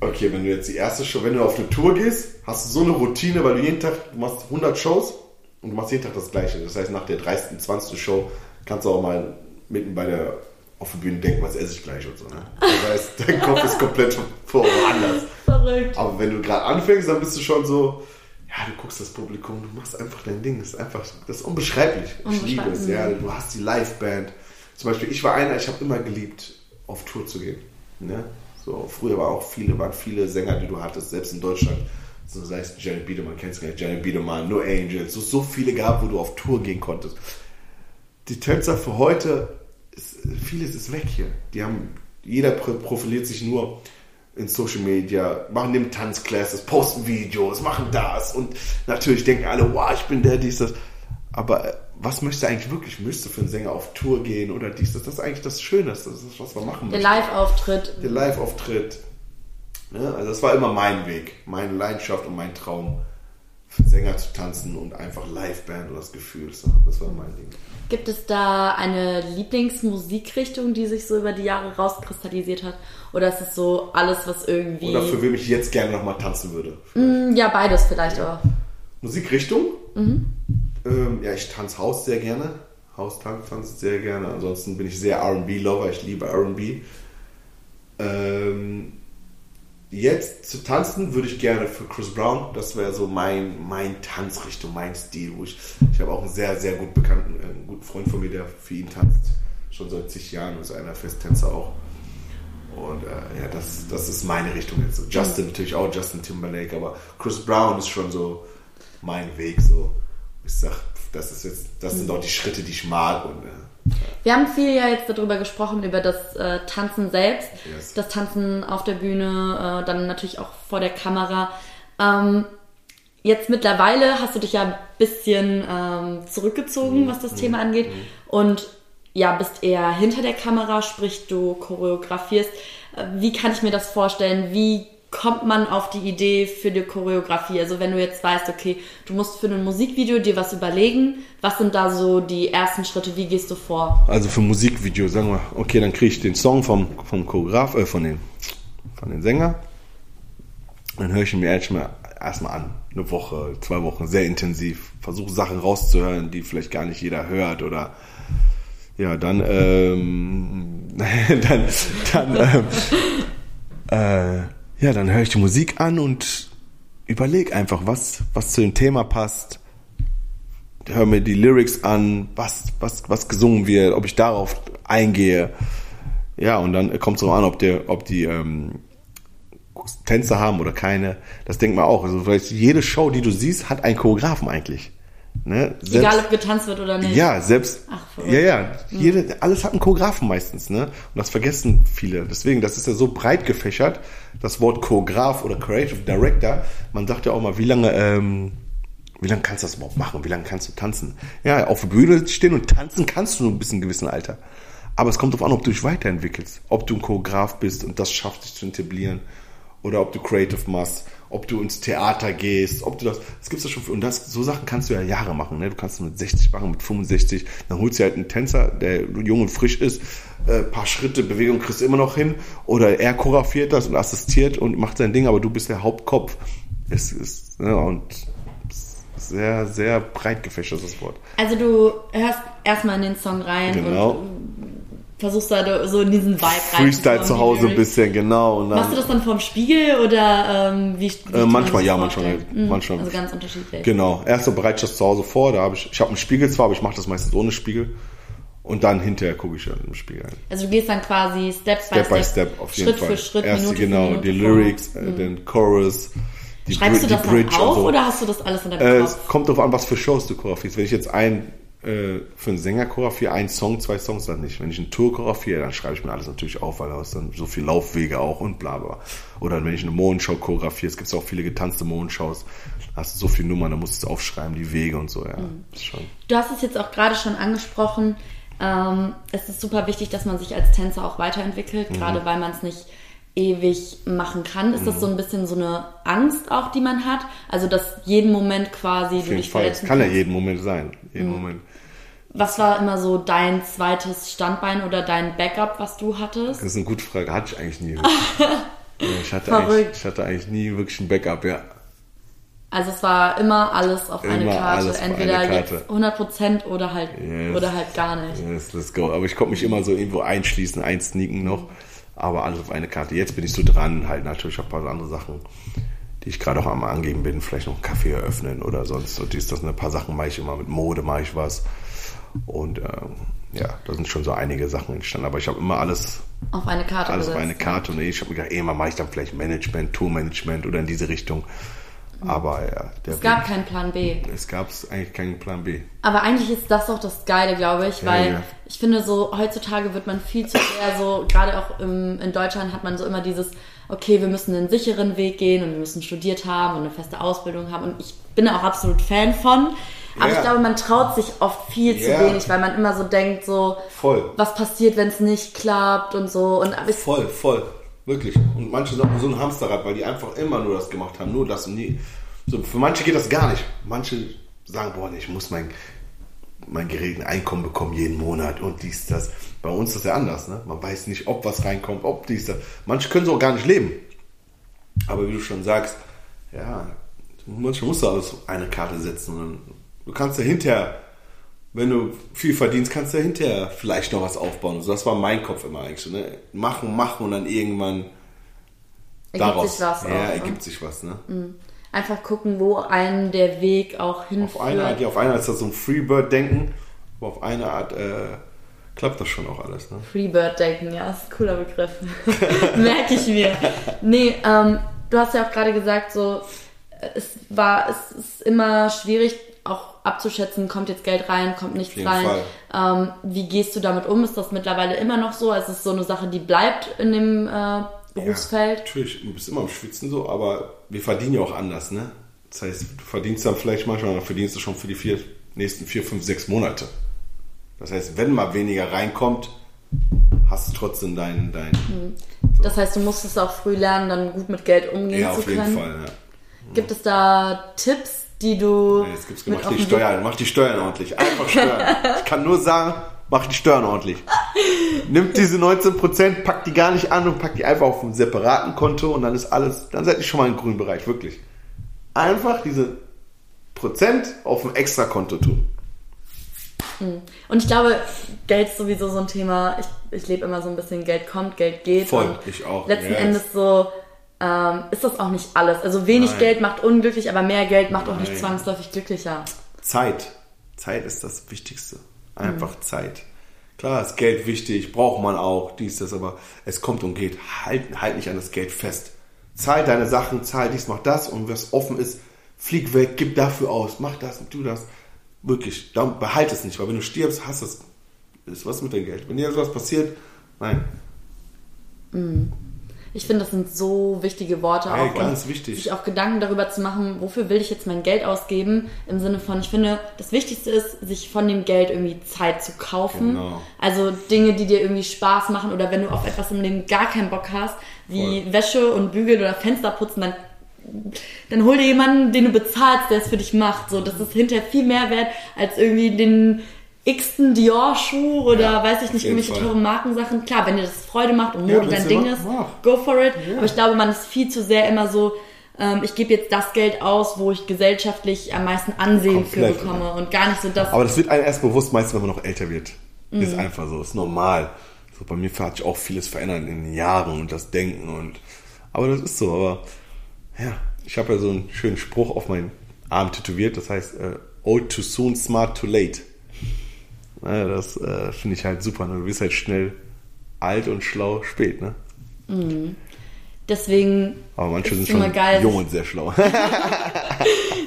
Speaker 2: Okay, wenn du jetzt die erste Show, wenn du auf eine Tour gehst, hast du so eine Routine, weil du jeden Tag, du machst 100 Shows und du machst jeden Tag das Gleiche. Das heißt, nach der 30., 20. Show kannst du auch mal mitten bei der, auf der Bühne denken, was esse ich gleich und so. Ne? Das heißt, dein Kopf ist komplett woanders.
Speaker 1: Verrückt.
Speaker 2: Aber wenn du gerade anfängst, dann bist du schon so, ja, du guckst das Publikum, du machst einfach dein Ding. Das ist einfach, das ist unbeschreiblich. Ich liebe es, ja. Du hast die Liveband. Zum Beispiel, ich war einer, ich habe immer geliebt, auf Tour zu gehen. Ne? So, früher war auch viele, waren viele Sänger, die du hattest, selbst in Deutschland. So, sei es Janet Biedermann, kennst du gar nicht, Janet Biedermann, No Angels, so, so viele gab, wo du auf Tour gehen konntest. Die Tänzer für heute, ist, vieles ist weg hier. Die haben, jeder pro- profiliert sich nur in Social Media, machen dem Tanzclasses, posten Videos, machen das und natürlich denken alle, wow, ich bin der, dies, das. Aber äh, was möchtest du eigentlich wirklich? Du für einen Sänger auf Tour gehen oder dies, das? Das ist eigentlich das Schöne, das ist, was wir machen
Speaker 1: Der
Speaker 2: möchten.
Speaker 1: Live-Auftritt.
Speaker 2: Der Live-Auftritt. Ne? Also das war immer mein Weg, meine Leidenschaft und mein Traum, für Sänger zu tanzen und einfach Liveband und das Gefühl. So, das war mein Ding.
Speaker 1: Gibt es da eine Lieblingsmusikrichtung, die sich so über die Jahre rauskristallisiert hat? Oder ist es so alles, was irgendwie.
Speaker 2: Oder für wem ich jetzt gerne nochmal tanzen würde.
Speaker 1: Mm, ja, beides vielleicht auch.
Speaker 2: Musikrichtung? Ähm, ja, ich tanze Haus sehr gerne. Haustanz tanze sehr gerne. Ansonsten bin ich sehr RB-Lover. Ich liebe RB. Ähm, jetzt zu tanzen würde ich gerne für Chris Brown. Das wäre so mein, mein Tanzrichtung, mein Stil. Wo ich ich habe auch einen sehr, sehr gut bekannten, äh, einen guten Freund von mir, der für ihn tanzt. Schon seit zig Jahren ist einer Festtänzer auch. Und äh, ja, das, das ist meine Richtung jetzt. Justin natürlich auch, Justin Timberlake, aber Chris Brown ist schon so mein Weg. So. Ich sag, das ist jetzt, das sind auch die Schritte, die ich mag. Und, äh,
Speaker 1: Wir haben viel ja jetzt darüber gesprochen, über das äh, Tanzen selbst,
Speaker 2: Yes.
Speaker 1: das Tanzen auf der Bühne, äh, dann natürlich auch vor der Kamera. Ähm, jetzt mittlerweile hast du dich ja ein bisschen ähm, zurückgezogen, was das Thema angeht. Und ja, bist eher hinter der Kamera, sprich du choreografierst. Äh, Wie kann ich mir das vorstellen? Wie kommt man auf die Idee für die Choreografie? Also wenn du jetzt weißt, okay, du musst für ein Musikvideo dir was überlegen, was sind da so die ersten Schritte? Wie gehst du vor?
Speaker 2: Also für Musikvideo, sagen wir, okay, dann kriege ich den Song vom, vom Choreograf, äh, von den, von den Sänger. Dann höre ich ihn mir erstmal erstmal an. Eine Woche, zwei Wochen, sehr intensiv. Versuche Sachen rauszuhören, die vielleicht gar nicht jeder hört oder ja, dann, ähm, dann, dann, ähm, äh, ja, dann höre ich die Musik an und überlege einfach, was, was zu dem Thema passt höre mir die Lyrics an, was, was, was gesungen wird, ob ich darauf eingehe. Ja, und dann kommt es darauf an, ob, der, ob die ähm, Tänzer haben oder keine. Das denkt man auch. Also vielleicht jede Show, die du siehst, hat einen Choreografen eigentlich. Ne? Selbst,
Speaker 1: Egal, ob getanzt wird oder nicht.
Speaker 2: ja, selbst.
Speaker 1: Verrückt.
Speaker 2: ja, ja. Jede, alles hat einen Choreografen meistens, ne? Und das vergessen viele. Deswegen, das ist ja so breit gefächert, das Wort Choreograf oder Creative Director. Man sagt ja auch mal, wie lange, ähm, wie lange kannst du das überhaupt machen? Wie lange kannst du tanzen? Ja, auf der Bühne stehen und tanzen kannst du nur bis in einem gewissen Alter. Aber es kommt darauf an, ob du dich weiterentwickelst. Ob du ein Choreograf bist und das schaffst, dich zu etablieren. Oder ob du Creative machst. Ob du ins Theater gehst. Ob du das, das gibt's ja schon. Und das, so Sachen kannst du ja Jahre machen. Ne? Du kannst mit 60 machen, mit 65. Dann holst du halt einen Tänzer, der jung und frisch ist. Äh, paar Schritte, Bewegung kriegst du immer noch hin. Oder er choreografiert das und assistiert und macht sein Ding. Aber du bist der Hauptkopf. Es ist, ne, und sehr, sehr breit gefächert, das Wort.
Speaker 1: Also du hörst erstmal in den Song rein
Speaker 2: Genau.
Speaker 1: und versuchst da so in diesen Vibe rein.
Speaker 2: Freestyle zu Hause ein bisschen, genau.
Speaker 1: Dann, Machst du das dann vorm Spiegel oder ähm, wie, wie
Speaker 2: äh, Manchmal, ja, manchmal, mhm. manchmal.
Speaker 1: Also ganz unterschiedlich.
Speaker 2: Genau. Erst so bereite ich das zu Hause vor. Da habe ich, ich habe einen Spiegel zwar, aber ich mache das meistens ohne Spiegel. Und dann hinterher gucke ich dann im Spiegel ein.
Speaker 1: Also du gehst dann quasi Step,
Speaker 2: Step by Step, Step auf jeden
Speaker 1: Schritt
Speaker 2: Fall.
Speaker 1: für Schritt,
Speaker 2: Erst
Speaker 1: Minute
Speaker 2: genau,
Speaker 1: für Minute
Speaker 2: die Lyrics, äh,
Speaker 1: mhm.
Speaker 2: den Chorus, die,
Speaker 1: Schreibst
Speaker 2: Br
Speaker 1: du das
Speaker 2: die Bridge
Speaker 1: auf
Speaker 2: so.
Speaker 1: oder hast du das alles in deinem
Speaker 2: Äh,
Speaker 1: Kopf?
Speaker 2: es kommt darauf an, was für Shows du choreografierst. Wenn ich jetzt ein äh, für einen Sänger choreografiere, ein Song, zwei Songs, dann nicht. Wenn ich eine Tour choreografiere, dann schreibe ich mir alles natürlich auf, weil da ist dann so viel Laufwege auch und bla bla. Oder wenn ich eine Mondshow choreografiere, es gibt auch viele getanzte Mondshows, hast du so viele Nummern, dann musst du es aufschreiben, die Wege und so, ja.
Speaker 1: Mhm. Du hast es jetzt auch gerade schon angesprochen. Ähm, es ist super wichtig, dass man sich als Tänzer auch weiterentwickelt,
Speaker 2: Mhm.
Speaker 1: gerade weil man es nicht ewig machen kann. Ist
Speaker 2: Mhm.
Speaker 1: das so ein bisschen so eine Angst auch, die man hat? Also, dass jeden Moment quasi
Speaker 2: Auf
Speaker 1: du dich
Speaker 2: Fall. Es
Speaker 1: verletzen
Speaker 2: kann ja
Speaker 1: kannst?
Speaker 2: jeden Moment sein. Jeden
Speaker 1: Mhm.
Speaker 2: Moment.
Speaker 1: Was war immer so dein zweites Standbein oder dein Backup, was du hattest?
Speaker 2: Das ist eine gute Frage. Hatte ich eigentlich nie. Ja, ich, hatte eigentlich, ich hatte eigentlich nie wirklich ein Backup, ja.
Speaker 1: Also es war immer alles auf eine
Speaker 2: Immer
Speaker 1: Karte.
Speaker 2: alles auf
Speaker 1: Entweder
Speaker 2: eine Karte.
Speaker 1: jetzt 100% oder halt,
Speaker 2: Yes.
Speaker 1: oder halt gar nicht.
Speaker 2: Yes, let's go. Aber ich konnte mich immer so irgendwo einschließen, einsneaken noch. Aber alles auf eine Karte. Jetzt bin ich so dran, halt natürlich auch ein paar andere Sachen, die ich gerade auch am Angeben bin. Vielleicht noch einen Kaffee eröffnen oder sonst. Und dies, das, ein paar Sachen mache ich immer. Mit Mode mache ich was. Und ähm, ja, da sind schon so einige Sachen entstanden. Aber ich habe immer alles,
Speaker 1: Auf eine Karte
Speaker 2: alles auf
Speaker 1: gesetzt.
Speaker 2: eine Karte. Und ich habe mir gedacht, ey, mal mache ich dann vielleicht Management, Tourmanagement oder in diese Richtung. Aber ja, der
Speaker 1: Es gab keinen Plan B.
Speaker 2: es gab eigentlich keinen Plan B.
Speaker 1: Aber eigentlich ist das auch das Geile, glaube ich,
Speaker 2: Ja,
Speaker 1: weil
Speaker 2: ja.
Speaker 1: ich finde so, heutzutage wird man viel zu sehr so, gerade auch im, in Deutschland hat man so immer dieses, okay, wir müssen einen sicheren Weg gehen und wir müssen studiert haben und eine feste Ausbildung haben und ich bin auch absolut Fan von. Aber
Speaker 2: Ja.
Speaker 1: ich glaube, man traut sich oft viel zu
Speaker 2: Ja.
Speaker 1: wenig, weil man immer so denkt, so,
Speaker 2: Voll.
Speaker 1: was passiert, wenn es nicht klappt und so. Und
Speaker 2: Voll, voll. Wirklich. Und manche sind auch so ein Hamsterrad, weil die einfach immer nur das gemacht haben, nur das und nie. So, für manche geht das gar nicht. Manche sagen, boah, ich muss mein, mein geregelten Einkommen bekommen jeden Monat und dies, das. Bei uns ist das ja anders, ne? Man weiß nicht, ob was reinkommt, ob dies, das. Manche können so auch gar nicht leben. Aber wie du schon sagst, ja, manchmal musst du alles auf eine Karte setzen. Und dann- du kannst ja hinterher, wenn du viel verdienst, kannst du ja hinterher vielleicht noch was aufbauen. So, das war mein Kopf immer eigentlich so, ne? Machen, machen und dann irgendwann
Speaker 1: ergibt
Speaker 2: daraus.
Speaker 1: sich was
Speaker 2: ja,
Speaker 1: auch, ne?
Speaker 2: ergibt sich was, ne?
Speaker 1: Einfach gucken, wo einen der Weg auch hinführt.
Speaker 2: Auf eine Art, ja, auf eine Art ist das so ein Freebird-Denken, aber auf eine Art äh, klappt das schon auch alles, ne?
Speaker 1: Freebird-Denken, ja, ist ein cooler Begriff. Merke ich mir. Nee, ähm, du hast ja auch gerade gesagt, so, es war, es ist immer schwierig, auch abzuschätzen, kommt jetzt Geld rein, kommt nichts rein. Ähm, wie gehst du damit um? Ist das mittlerweile immer noch so? Also es ist so eine Sache, die bleibt in dem äh, Berufsfeld?
Speaker 2: Ja, natürlich, du bist immer am Schwitzen so, aber wir verdienen ja auch anders, ne? Das heißt, du verdienst dann vielleicht manchmal, dann verdienst du schon für die vier, nächsten vier, fünf, sechs Monate. Das heißt, wenn mal weniger reinkommt, hast du trotzdem deinen, dein,
Speaker 1: Das heißt, du musst es auch früh lernen, dann gut mit Geld umgehen
Speaker 2: ja,
Speaker 1: zu
Speaker 2: auf jeden
Speaker 1: können.
Speaker 2: Fall, ja.
Speaker 1: Gibt es da Tipps, die du
Speaker 2: Jetzt gibt's gemacht,
Speaker 1: auf
Speaker 2: die Steuern, mach die Steuern ordentlich. Einfach Steuern. ich kann nur sagen, mach die Steuern ordentlich. Nimmt diese 19%, packt die gar nicht an und packt die einfach auf einen separaten Konto und dann ist alles, dann seid ihr schon mal im grünen Bereich, wirklich. Einfach diese Prozent auf ein extra Konto tun.
Speaker 1: Und ich glaube, Geld ist sowieso so ein Thema. Ich, ich lebe immer so ein bisschen, Geld kommt, Geld geht.
Speaker 2: Voll, ich auch.
Speaker 1: Letzten
Speaker 2: Yes.
Speaker 1: Endes so ähm, ist das auch nicht alles. Also wenig
Speaker 2: Nein.
Speaker 1: Geld macht unglücklich, aber mehr Geld macht auch nicht
Speaker 2: Nein.
Speaker 1: zwangsläufig glücklicher.
Speaker 2: Zeit. Zeit ist das Wichtigste. Einfach Zeit. Klar ist Geld wichtig, braucht man auch, dies, das, aber es kommt und geht. Halt, halt nicht an das Geld fest. Zahl deine Sachen, zahl dies, mach das und was offen ist, flieg weg, gib dafür aus, mach das und tu das. Wirklich, dann behalt es nicht, weil wenn du stirbst, hast es, ist was mit deinem Geld. Wenn dir sowas passiert, nein.
Speaker 1: Ich finde, das sind so wichtige Worte
Speaker 2: Hey,
Speaker 1: auch.
Speaker 2: ganz
Speaker 1: und
Speaker 2: wichtig.
Speaker 1: Sich auch Gedanken darüber zu machen, wofür will ich jetzt mein Geld ausgeben? Im Sinne von, ich finde, das Wichtigste ist, sich von dem Geld irgendwie Zeit zu kaufen.
Speaker 2: Genau.
Speaker 1: Also Dinge, die dir irgendwie Spaß machen oder wenn du auf etwas im Leben gar keinen Bock hast, wie
Speaker 2: Voll.
Speaker 1: Wäsche und Bügeln oder Fenster putzen, dann dann hol dir jemanden, den du bezahlst, der es für dich macht. So, das ist hinterher viel mehr wert als irgendwie den x-ten Dior-Schuh oder
Speaker 2: Ja,
Speaker 1: weiß ich nicht, irgendwelche teuren Markensachen. Klar, wenn dir das Freude macht und
Speaker 2: Ja,
Speaker 1: Mode
Speaker 2: wenn's
Speaker 1: dein Ding ist, go for it. Aber ich glaube, man ist viel zu sehr immer so, ähm, ich gebe jetzt das Geld aus, wo ich gesellschaftlich am meisten Ansehen
Speaker 2: Komplett,
Speaker 1: für bekomme und gar nicht so das.
Speaker 2: Aber das wird einem erst bewusst, meistens, wenn man noch älter wird. Ist
Speaker 1: Mhm.
Speaker 2: einfach so, ist normal. So, bei mir hat sich auch vieles verändert in den Jahren und das Denken und, aber das ist so, aber, ja, ich habe ja so einen schönen Spruch auf meinen Arm tätowiert, das heißt, äh, old too soon, smart too late. Ja, das äh, finde ich halt super, ne? du bist halt schnell alt und schlau spät, ne?
Speaker 1: Deswegen
Speaker 2: Aber manche sind
Speaker 1: es
Speaker 2: schon
Speaker 1: geil,
Speaker 2: jung und sehr schlau.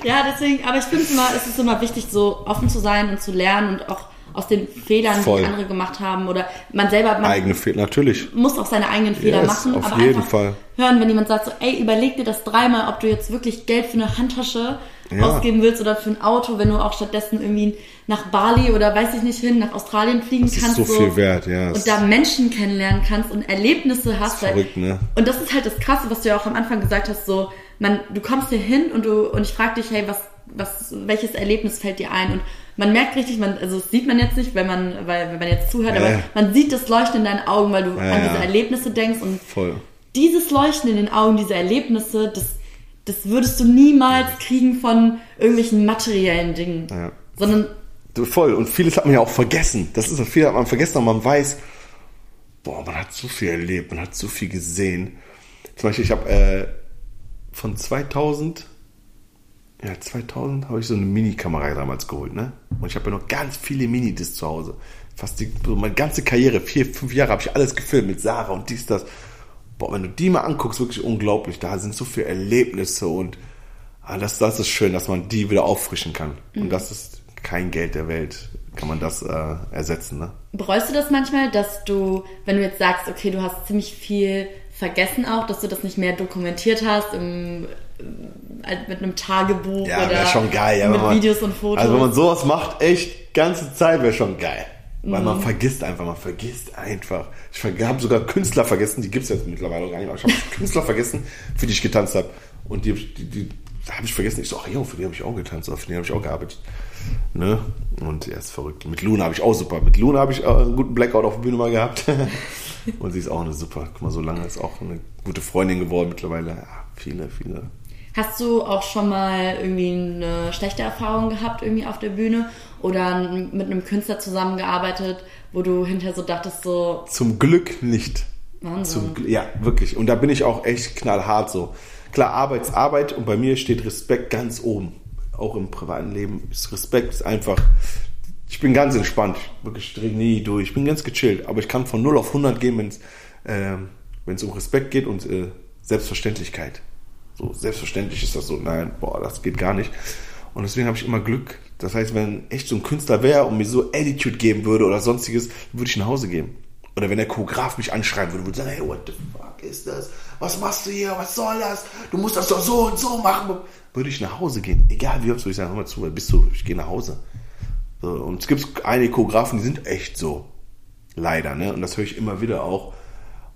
Speaker 1: Ja, deswegen, aber ich finde immer, es ist immer wichtig, so offen zu sein und zu lernen und auch aus den Fehlern,
Speaker 2: Voll.
Speaker 1: die andere gemacht haben oder man selber, man
Speaker 2: Eigene Fehler, natürlich.
Speaker 1: muss auch seine eigenen Fehler
Speaker 2: Yes,
Speaker 1: machen,
Speaker 2: auf
Speaker 1: aber
Speaker 2: jeden Fall.
Speaker 1: hören, wenn jemand sagt so, ey, überleg dir das dreimal, ob du jetzt wirklich Geld für eine Handtasche
Speaker 2: Ja.
Speaker 1: ausgeben willst oder für ein Auto, wenn du auch stattdessen irgendwie nach Bali oder weiß ich nicht hin, nach Australien fliegen
Speaker 2: Das ist
Speaker 1: kannst.
Speaker 2: so viel wert, ja.
Speaker 1: Und da Menschen kennenlernen kannst und Erlebnisse hast.
Speaker 2: verrückt, ne?
Speaker 1: Und das ist halt das Krasse, was du ja auch am Anfang gesagt hast, so, man, du kommst hier hin und du, und ich frage dich, hey, was, was, welches Erlebnis fällt dir ein? Und man merkt richtig, man, also das sieht man jetzt nicht, wenn man, weil, wenn man jetzt zuhört,
Speaker 2: Ja.
Speaker 1: aber man sieht das Leuchten in deinen Augen, weil du
Speaker 2: Ja,
Speaker 1: an diese Erlebnisse denkst und
Speaker 2: Voll.
Speaker 1: dieses Leuchten in den Augen, diese Erlebnisse, das, das würdest du niemals kriegen von irgendwelchen materiellen Dingen.
Speaker 2: Ja.
Speaker 1: Sondern,
Speaker 2: Voll. Und vieles hat man ja auch vergessen. Das ist viel hat man vergessen, aber man weiß, boah, man hat so viel erlebt, man hat so viel gesehen. Zum Beispiel, ich habe äh, von 2000, ja 2000 habe ich so eine Mini-Kamera damals geholt, ne? Und ich habe ja noch ganz viele Minidiscs zu Hause. Fast die, so meine ganze Karriere, vier, fünf Jahre habe ich alles gefilmt mit Sarah und dies, das. Boah, wenn du die mal anguckst, wirklich unglaublich. Da sind so viele Erlebnisse und ah, das, das ist schön, dass man die wieder auffrischen kann. Und das ist kein Geld der Welt, kann man das äh, ersetzen, ne?
Speaker 1: bereust du das manchmal, dass du, wenn du jetzt sagst, okay, du hast ziemlich viel vergessen auch, dass du das nicht mehr dokumentiert hast im, äh, mit einem Tagebuch
Speaker 2: Ja,
Speaker 1: oder
Speaker 2: wäre schon geil. Ja,
Speaker 1: mit
Speaker 2: man,
Speaker 1: Videos und Fotos?
Speaker 2: Also wenn man sowas macht, echt, ganze Zeit wäre schon geil. Weil
Speaker 1: Mhm.
Speaker 2: man vergisst einfach, man vergisst einfach. Ich habe sogar Künstler vergessen, die gibt's jetzt mittlerweile gar nicht mehr. Ich habe Künstler vergessen, für die ich getanzt habe. Und die, die, die habe ich vergessen. Ich so, ach ja, für die habe ich auch getanzt, für die habe ich auch gearbeitet. Ne? Und er ist verrückt. Mit Luna habe ich auch super. Mit Luna habe ich äh, einen guten Blackout auf der Bühne mal gehabt. Und sie ist auch eine super. Guck mal, so lange ist auch eine gute Freundin geworden mittlerweile. Ja, viele, viele
Speaker 1: Hast du auch schon mal irgendwie eine schlechte Erfahrung gehabt irgendwie auf der Bühne oder mit einem Künstler zusammengearbeitet, wo du hinterher so dachtest so
Speaker 2: Zum Glück nicht.
Speaker 1: Wahnsinn.
Speaker 2: Zum, ja, wirklich. Und da bin ich auch echt knallhart so. Klar, Arbeit ist Arbeit und bei mir steht Respekt ganz oben. Auch im privaten Leben ist Respekt ist einfach. Ich bin ganz entspannt. Ich wirklich drehe nie durch. Ich bin ganz gechillt. Aber ich kann von 0 auf 100 gehen, wenn es es um Respekt geht und äh, Selbstverständlichkeit. So, selbstverständlich ist das so. Nein, boah, das geht gar nicht. Und deswegen habe ich immer Glück. Das heißt, wenn echt so ein Künstler wäre und mir so Attitude geben würde oder sonstiges, würde ich nach Hause gehen. Oder wenn der Choreograf mich anschreiben würde, würde ich sagen, hey, what the fuck ist das? Was machst du hier? Was soll das? Du musst das doch so und so machen. Würde ich nach Hause gehen. Egal wie oft, würde ich sagen, hör mal zu, bist du? Ich gehe nach Hause. So, und es gibt einige Choreografen, die sind echt so. Leider, ne? Und das höre ich immer wieder auch.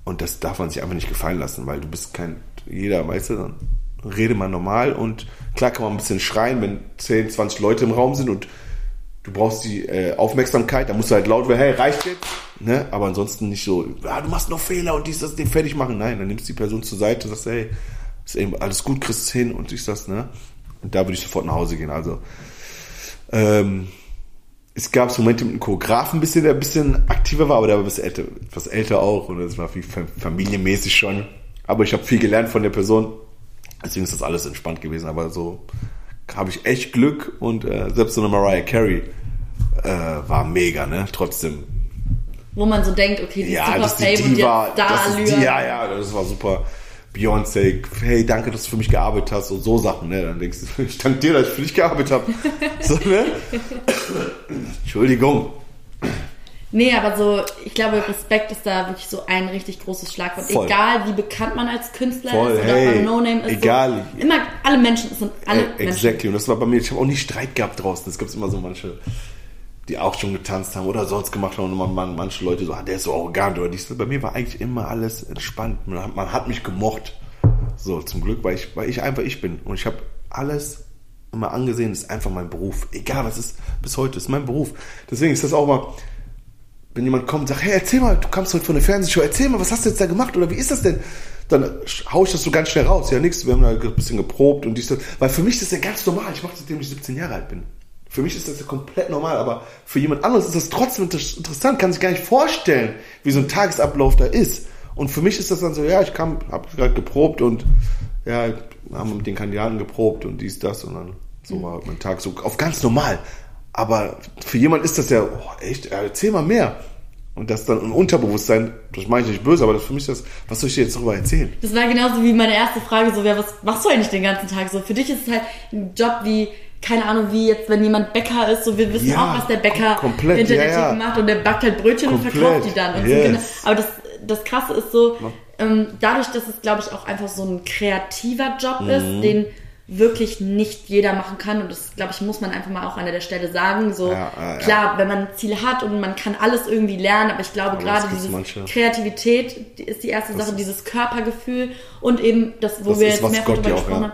Speaker 2: Und das darf man sich einfach nicht gefallen lassen, weil du bist kein, jeder, weißt du, dann rede mal normal und klar kann man ein bisschen schreien, wenn 10, 20 Leute im Raum sind und du brauchst die äh, Aufmerksamkeit, dann musst du halt laut werden, hey, reicht jetzt? Ne? Aber ansonsten nicht so, ah, du machst noch Fehler und dies, das, den fertig machen. Nein, dann nimmst du die Person zur Seite und sagst, hey, ist eben alles gut, kriegst es hin und dies, das, ne? Und da würde ich sofort nach Hause gehen. Also, ähm, es gab Momente mit einem Choreografen bisschen, der ein bisschen aktiver war, aber der war etwas älter auch und das war viel fam- familienmäßig schon. Aber ich habe viel gelernt von der Person, deswegen ist das alles entspannt gewesen. Aber so habe ich echt Glück und äh, selbst so eine Mariah Carey äh, war mega, ne? Trotzdem.
Speaker 1: wo man so denkt, okay, die
Speaker 2: Ja,
Speaker 1: ist super Fame und
Speaker 2: Diva,
Speaker 1: jetzt
Speaker 2: das ist ja, ja, das war super. Beyoncé, hey, danke, dass du für mich gearbeitet hast und so Sachen, ne? Dann denkst du, ich danke dir, dass ich für dich gearbeitet habe. so, ne? Entschuldigung.
Speaker 1: Nee, aber so, ich glaube, Respekt ist da wirklich so ein richtig großes Schlagwort.
Speaker 2: Voll.
Speaker 1: Egal, wie bekannt man als Künstler
Speaker 2: Voll,
Speaker 1: ist oder
Speaker 2: hey,
Speaker 1: ob man No-Name ist.
Speaker 2: egal.
Speaker 1: So, immer, alle Menschen sind alle
Speaker 2: Äh,
Speaker 1: Menschen.
Speaker 2: exactly. Und das war bei mir, ich habe auch nie Streit gehabt draußen. Es gibt immer so manche, die auch schon getanzt haben oder sonst gemacht haben. Und man, man, manche Leute so, ah, der ist so arrogant oder dies. Bei mir war eigentlich immer alles entspannt. Man, hat- man hat mich gemocht. So, zum Glück, weil ich, weil ich einfach ich bin. Und ich habe alles immer angesehen, ist einfach mein Beruf. Egal, was ist, bis heute ist mein Beruf. Deswegen ist das auch mal, wenn jemand kommt und sagt, hey, erzähl mal, du kommst heute von der Fernsehshow, erzähl mal, was hast du jetzt da gemacht oder wie ist das denn? Dann hau ich das so ganz schnell raus. Ja, nix, wir haben da ein bisschen geprobt und dies, das. Weil für mich ist das ja ganz normal. Ich mache das, seitdem ich 17 Jahre alt bin. Für mich ist das ja komplett normal, aber für jemand anderes ist das trotzdem interessant, kann sich gar nicht vorstellen, wie so ein Tagesablauf da ist. Und für mich ist das dann so, ja, ich kam, habe gerade geprobt und ja, haben mit den Kandidaten geprobt und dies, das und dann so war mein Tag so auf ganz normal. Aber für jemand ist das ja, oh, echt, erzähl mal mehr. Und das dann im Unterbewusstsein, das meine ich nicht böse, aber das für mich das, was soll ich dir jetzt darüber erzählen?
Speaker 1: Das war genauso wie meine erste Frage, so, ja, was machst du eigentlich den ganzen Tag so? Für dich ist es halt ein Job wie, keine Ahnung, wie jetzt, wenn jemand Bäcker ist, so, wir wissen ja, auch, was der Bäcker
Speaker 2: komplett,
Speaker 1: hinter
Speaker 2: ja,
Speaker 1: der Theke
Speaker 2: ja.
Speaker 1: macht und der backt halt Brötchen komplett, und verkauft die dann. Und
Speaker 2: yes.
Speaker 1: so, genau. Aber das, das Krasse ist so, ähm, dadurch, dass es, glaube ich, auch einfach so ein kreativer Job
Speaker 2: Mhm.
Speaker 1: ist, den wirklich nicht jeder machen kann und das glaube ich muss man einfach mal auch an der Stelle sagen so
Speaker 2: Ja, äh,
Speaker 1: klar wenn man Ziele hat und man kann alles irgendwie lernen aber ich glaube
Speaker 2: Aber
Speaker 1: gerade
Speaker 2: das
Speaker 1: diese
Speaker 2: manche.
Speaker 1: Kreativität ist die erste Sache
Speaker 2: ist-
Speaker 1: dieses Körpergefühl und eben das wo
Speaker 2: Das
Speaker 1: wir
Speaker 2: ist,
Speaker 1: jetzt mehrfach drüber gesprochen
Speaker 2: ja.
Speaker 1: haben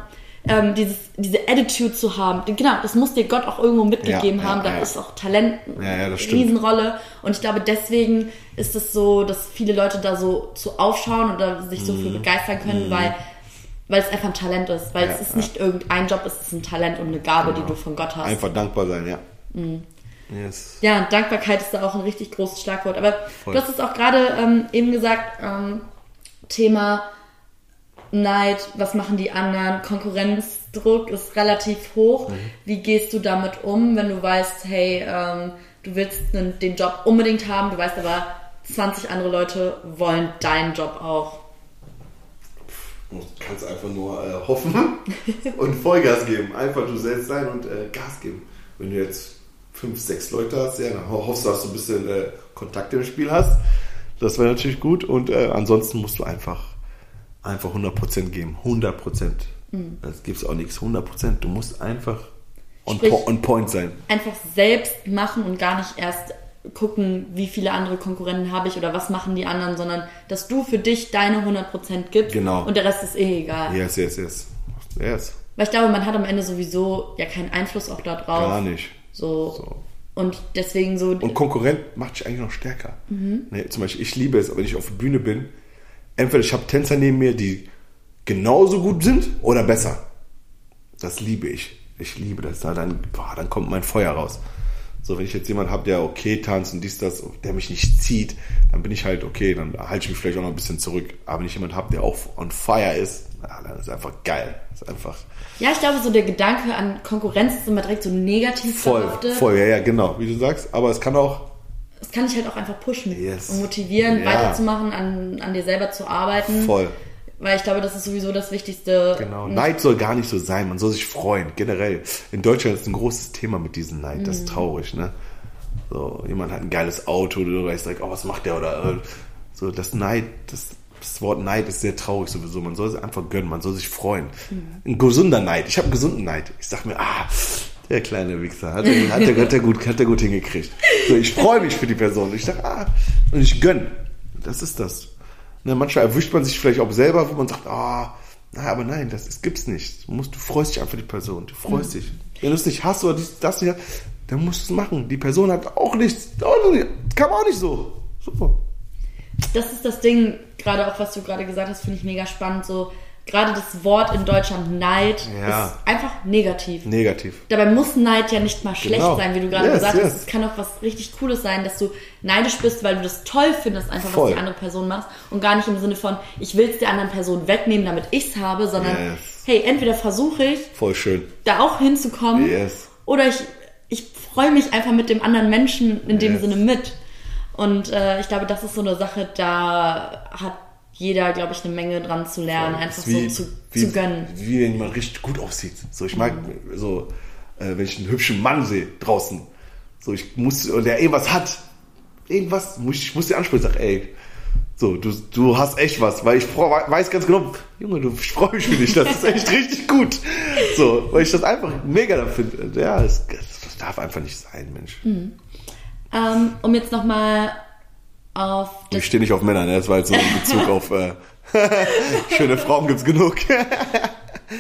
Speaker 1: ähm, dieses, diese Attitude zu haben, genau, das muss dir Gott auch irgendwo mitgegeben
Speaker 2: Ja, ja,
Speaker 1: haben, da
Speaker 2: ja.
Speaker 1: ist auch Talent
Speaker 2: Ja, ja, das
Speaker 1: eine. Riesenrolle und ich glaube deswegen ist es so, dass viele Leute da so zu aufschauen oder sich so für begeistern können, weil weil es einfach ein Talent ist, weil.
Speaker 2: Ja,
Speaker 1: es ist
Speaker 2: ja.
Speaker 1: nicht irgendein Job, es ist ein Talent und eine Gabe, die du von Gott hast.
Speaker 2: Einfach dankbar sein, ja.
Speaker 1: Mhm.
Speaker 2: Yes.
Speaker 1: Ja, und Dankbarkeit ist da auch ein richtig großes Schlagwort. Aber
Speaker 2: Voll.
Speaker 1: du hast es auch gerade ähm, eben gesagt, ähm, Thema Neid, was machen die anderen, Konkurrenzdruck ist relativ hoch.
Speaker 2: Mhm.
Speaker 1: Wie gehst du damit um, wenn du weißt, hey, ähm, du willst den Job unbedingt haben, du weißt aber, 20 andere Leute wollen deinen Job auch.
Speaker 2: Du kannst einfach nur äh, hoffen und Vollgas geben. Einfach du selbst sein und äh, Gas geben. Wenn du jetzt fünf, sechs Leute hast, ja, dann ho- hoffst du, dass du ein bisschen äh, Kontakt im Spiel hast. Das wäre natürlich gut. Und äh, ansonsten musst du einfach, einfach 100% geben. 100%.
Speaker 1: Mhm.
Speaker 2: Das gibt's auch nichts. 100%. Du musst einfach on,
Speaker 1: Sprich-
Speaker 2: po on point sein.
Speaker 1: einfach selbst machen und gar nicht erst gucken, wie viele andere Konkurrenten habe ich oder was machen die anderen, sondern dass du für dich deine 100% gibst
Speaker 2: Genau.
Speaker 1: und der Rest ist eh egal.
Speaker 2: Yes, yes, yes. Yes.
Speaker 1: Weil ich glaube, man hat am Ende sowieso ja keinen Einfluss auch da drauf.
Speaker 2: Gar nicht.
Speaker 1: So.
Speaker 2: So.
Speaker 1: Und deswegen so,
Speaker 2: Und Konkurrent macht dich eigentlich noch stärker.
Speaker 1: Mhm.
Speaker 2: Ne, zum Beispiel, ich liebe es, wenn ich auf der Bühne bin, entweder ich habe Tänzer neben mir, die genauso gut sind oder besser. Das liebe ich. Ich liebe das. Da dann, boah, dann kommt mein Feuer raus. So, wenn ich jetzt jemanden habe, der okay tanzt und dies, das, der mich nicht zieht, dann bin ich halt okay, dann halte ich mich vielleicht auch noch ein bisschen zurück. Aber wenn ich jemanden habe, der auch on fire ist, na, dann ist einfach geil. Ist einfach
Speaker 1: ja, ich glaube, so der Gedanke an Konkurrenz ist immer direkt so negativ
Speaker 2: voll,
Speaker 1: behaftet.
Speaker 2: voll, ja, ja, genau, wie du sagst. Aber es kann auch
Speaker 1: Das kann dich halt auch einfach pushen
Speaker 2: Yes.
Speaker 1: und motivieren,
Speaker 2: Ja.
Speaker 1: weiterzumachen, an, an dir selber zu arbeiten.
Speaker 2: voll.
Speaker 1: Weil ich glaube, das ist sowieso das Wichtigste.
Speaker 2: Genau. Neid soll gar nicht so sein. Man soll sich freuen, generell. In Deutschland ist ein großes Thema mit diesem Neid. Das ist traurig, ne? So, jemand hat ein geiles Auto, du weißt direkt, oh, was macht der? Oder äh, so, das Neid, das, das Wort Neid ist sehr traurig sowieso. Man soll es einfach gönnen, man soll sich freuen. Ein gesunder Neid. Ich habe einen gesunden Neid. Ich sag mir, ah, der kleine Wichser, hat er, hat er, hat er, gut, hat er gut hingekriegt. So, ich freue mich für die Person. Ich sag, ah, und ich gönn. Das ist das. Ne, manchmal erwischt man sich vielleicht auch selber, wo man sagt, ah, na, aber nein, das, das gibt's nicht. Du, musst, du freust dich einfach die Person. Du freust dich. Wenn du es nicht hast oder dies, das nicht, dann musst du es machen. Die Person hat auch nichts. Kann man auch nicht so. Super.
Speaker 1: das ist das Ding, gerade auch was du gerade gesagt hast, finde ich mega spannend. So, gerade das Wort in Deutschland Neid
Speaker 2: Ja.
Speaker 1: ist einfach negativ.
Speaker 2: Negativ.
Speaker 1: Dabei muss Neid ja nicht mal schlecht
Speaker 2: Genau.
Speaker 1: sein, wie du gerade
Speaker 2: Yes,
Speaker 1: gesagt
Speaker 2: yes.
Speaker 1: hast. Es kann auch was richtig Cooles sein, dass du neidisch bist, weil du das toll findest, einfach
Speaker 2: Voll.
Speaker 1: was die andere Person macht. Und gar nicht im Sinne von, ich will es der anderen Person wegnehmen, damit ich es habe, sondern
Speaker 2: Yes.
Speaker 1: hey, entweder versuche ich,
Speaker 2: Voll schön.
Speaker 1: da auch hinzukommen,
Speaker 2: Yes.
Speaker 1: oder ich, ich freue mich einfach mit dem anderen Menschen in dem. Sinne mit. Und äh, ich glaube, das ist so eine Sache, da hat jeder, glaube ich, eine Menge dran zu lernen, einfach
Speaker 2: Wie-
Speaker 1: so zu,
Speaker 2: wie,
Speaker 1: zu gönnen.
Speaker 2: Wie wenn jemand richtig gut aussieht. So, ich mag so, äh, wenn ich einen hübschen Mann sehe draußen. So, ich muss, der irgendwas hat. Irgendwas, muss ich, muss dir ansprechen, sag, ey, so, du, du hast echt was, weil ich weiß ganz genau, Junge, du, ich freue mich für dich, das ist echt richtig gut. So, weil ich das einfach mega da finde. Ja, es, das darf einfach nicht sein, Mensch.
Speaker 1: Ähm, um jetzt nochmal auf das
Speaker 2: Ich stehe nicht auf Männer, ne? Das war jetzt so in Bezug auf äh, schöne Frauen gibt's genug.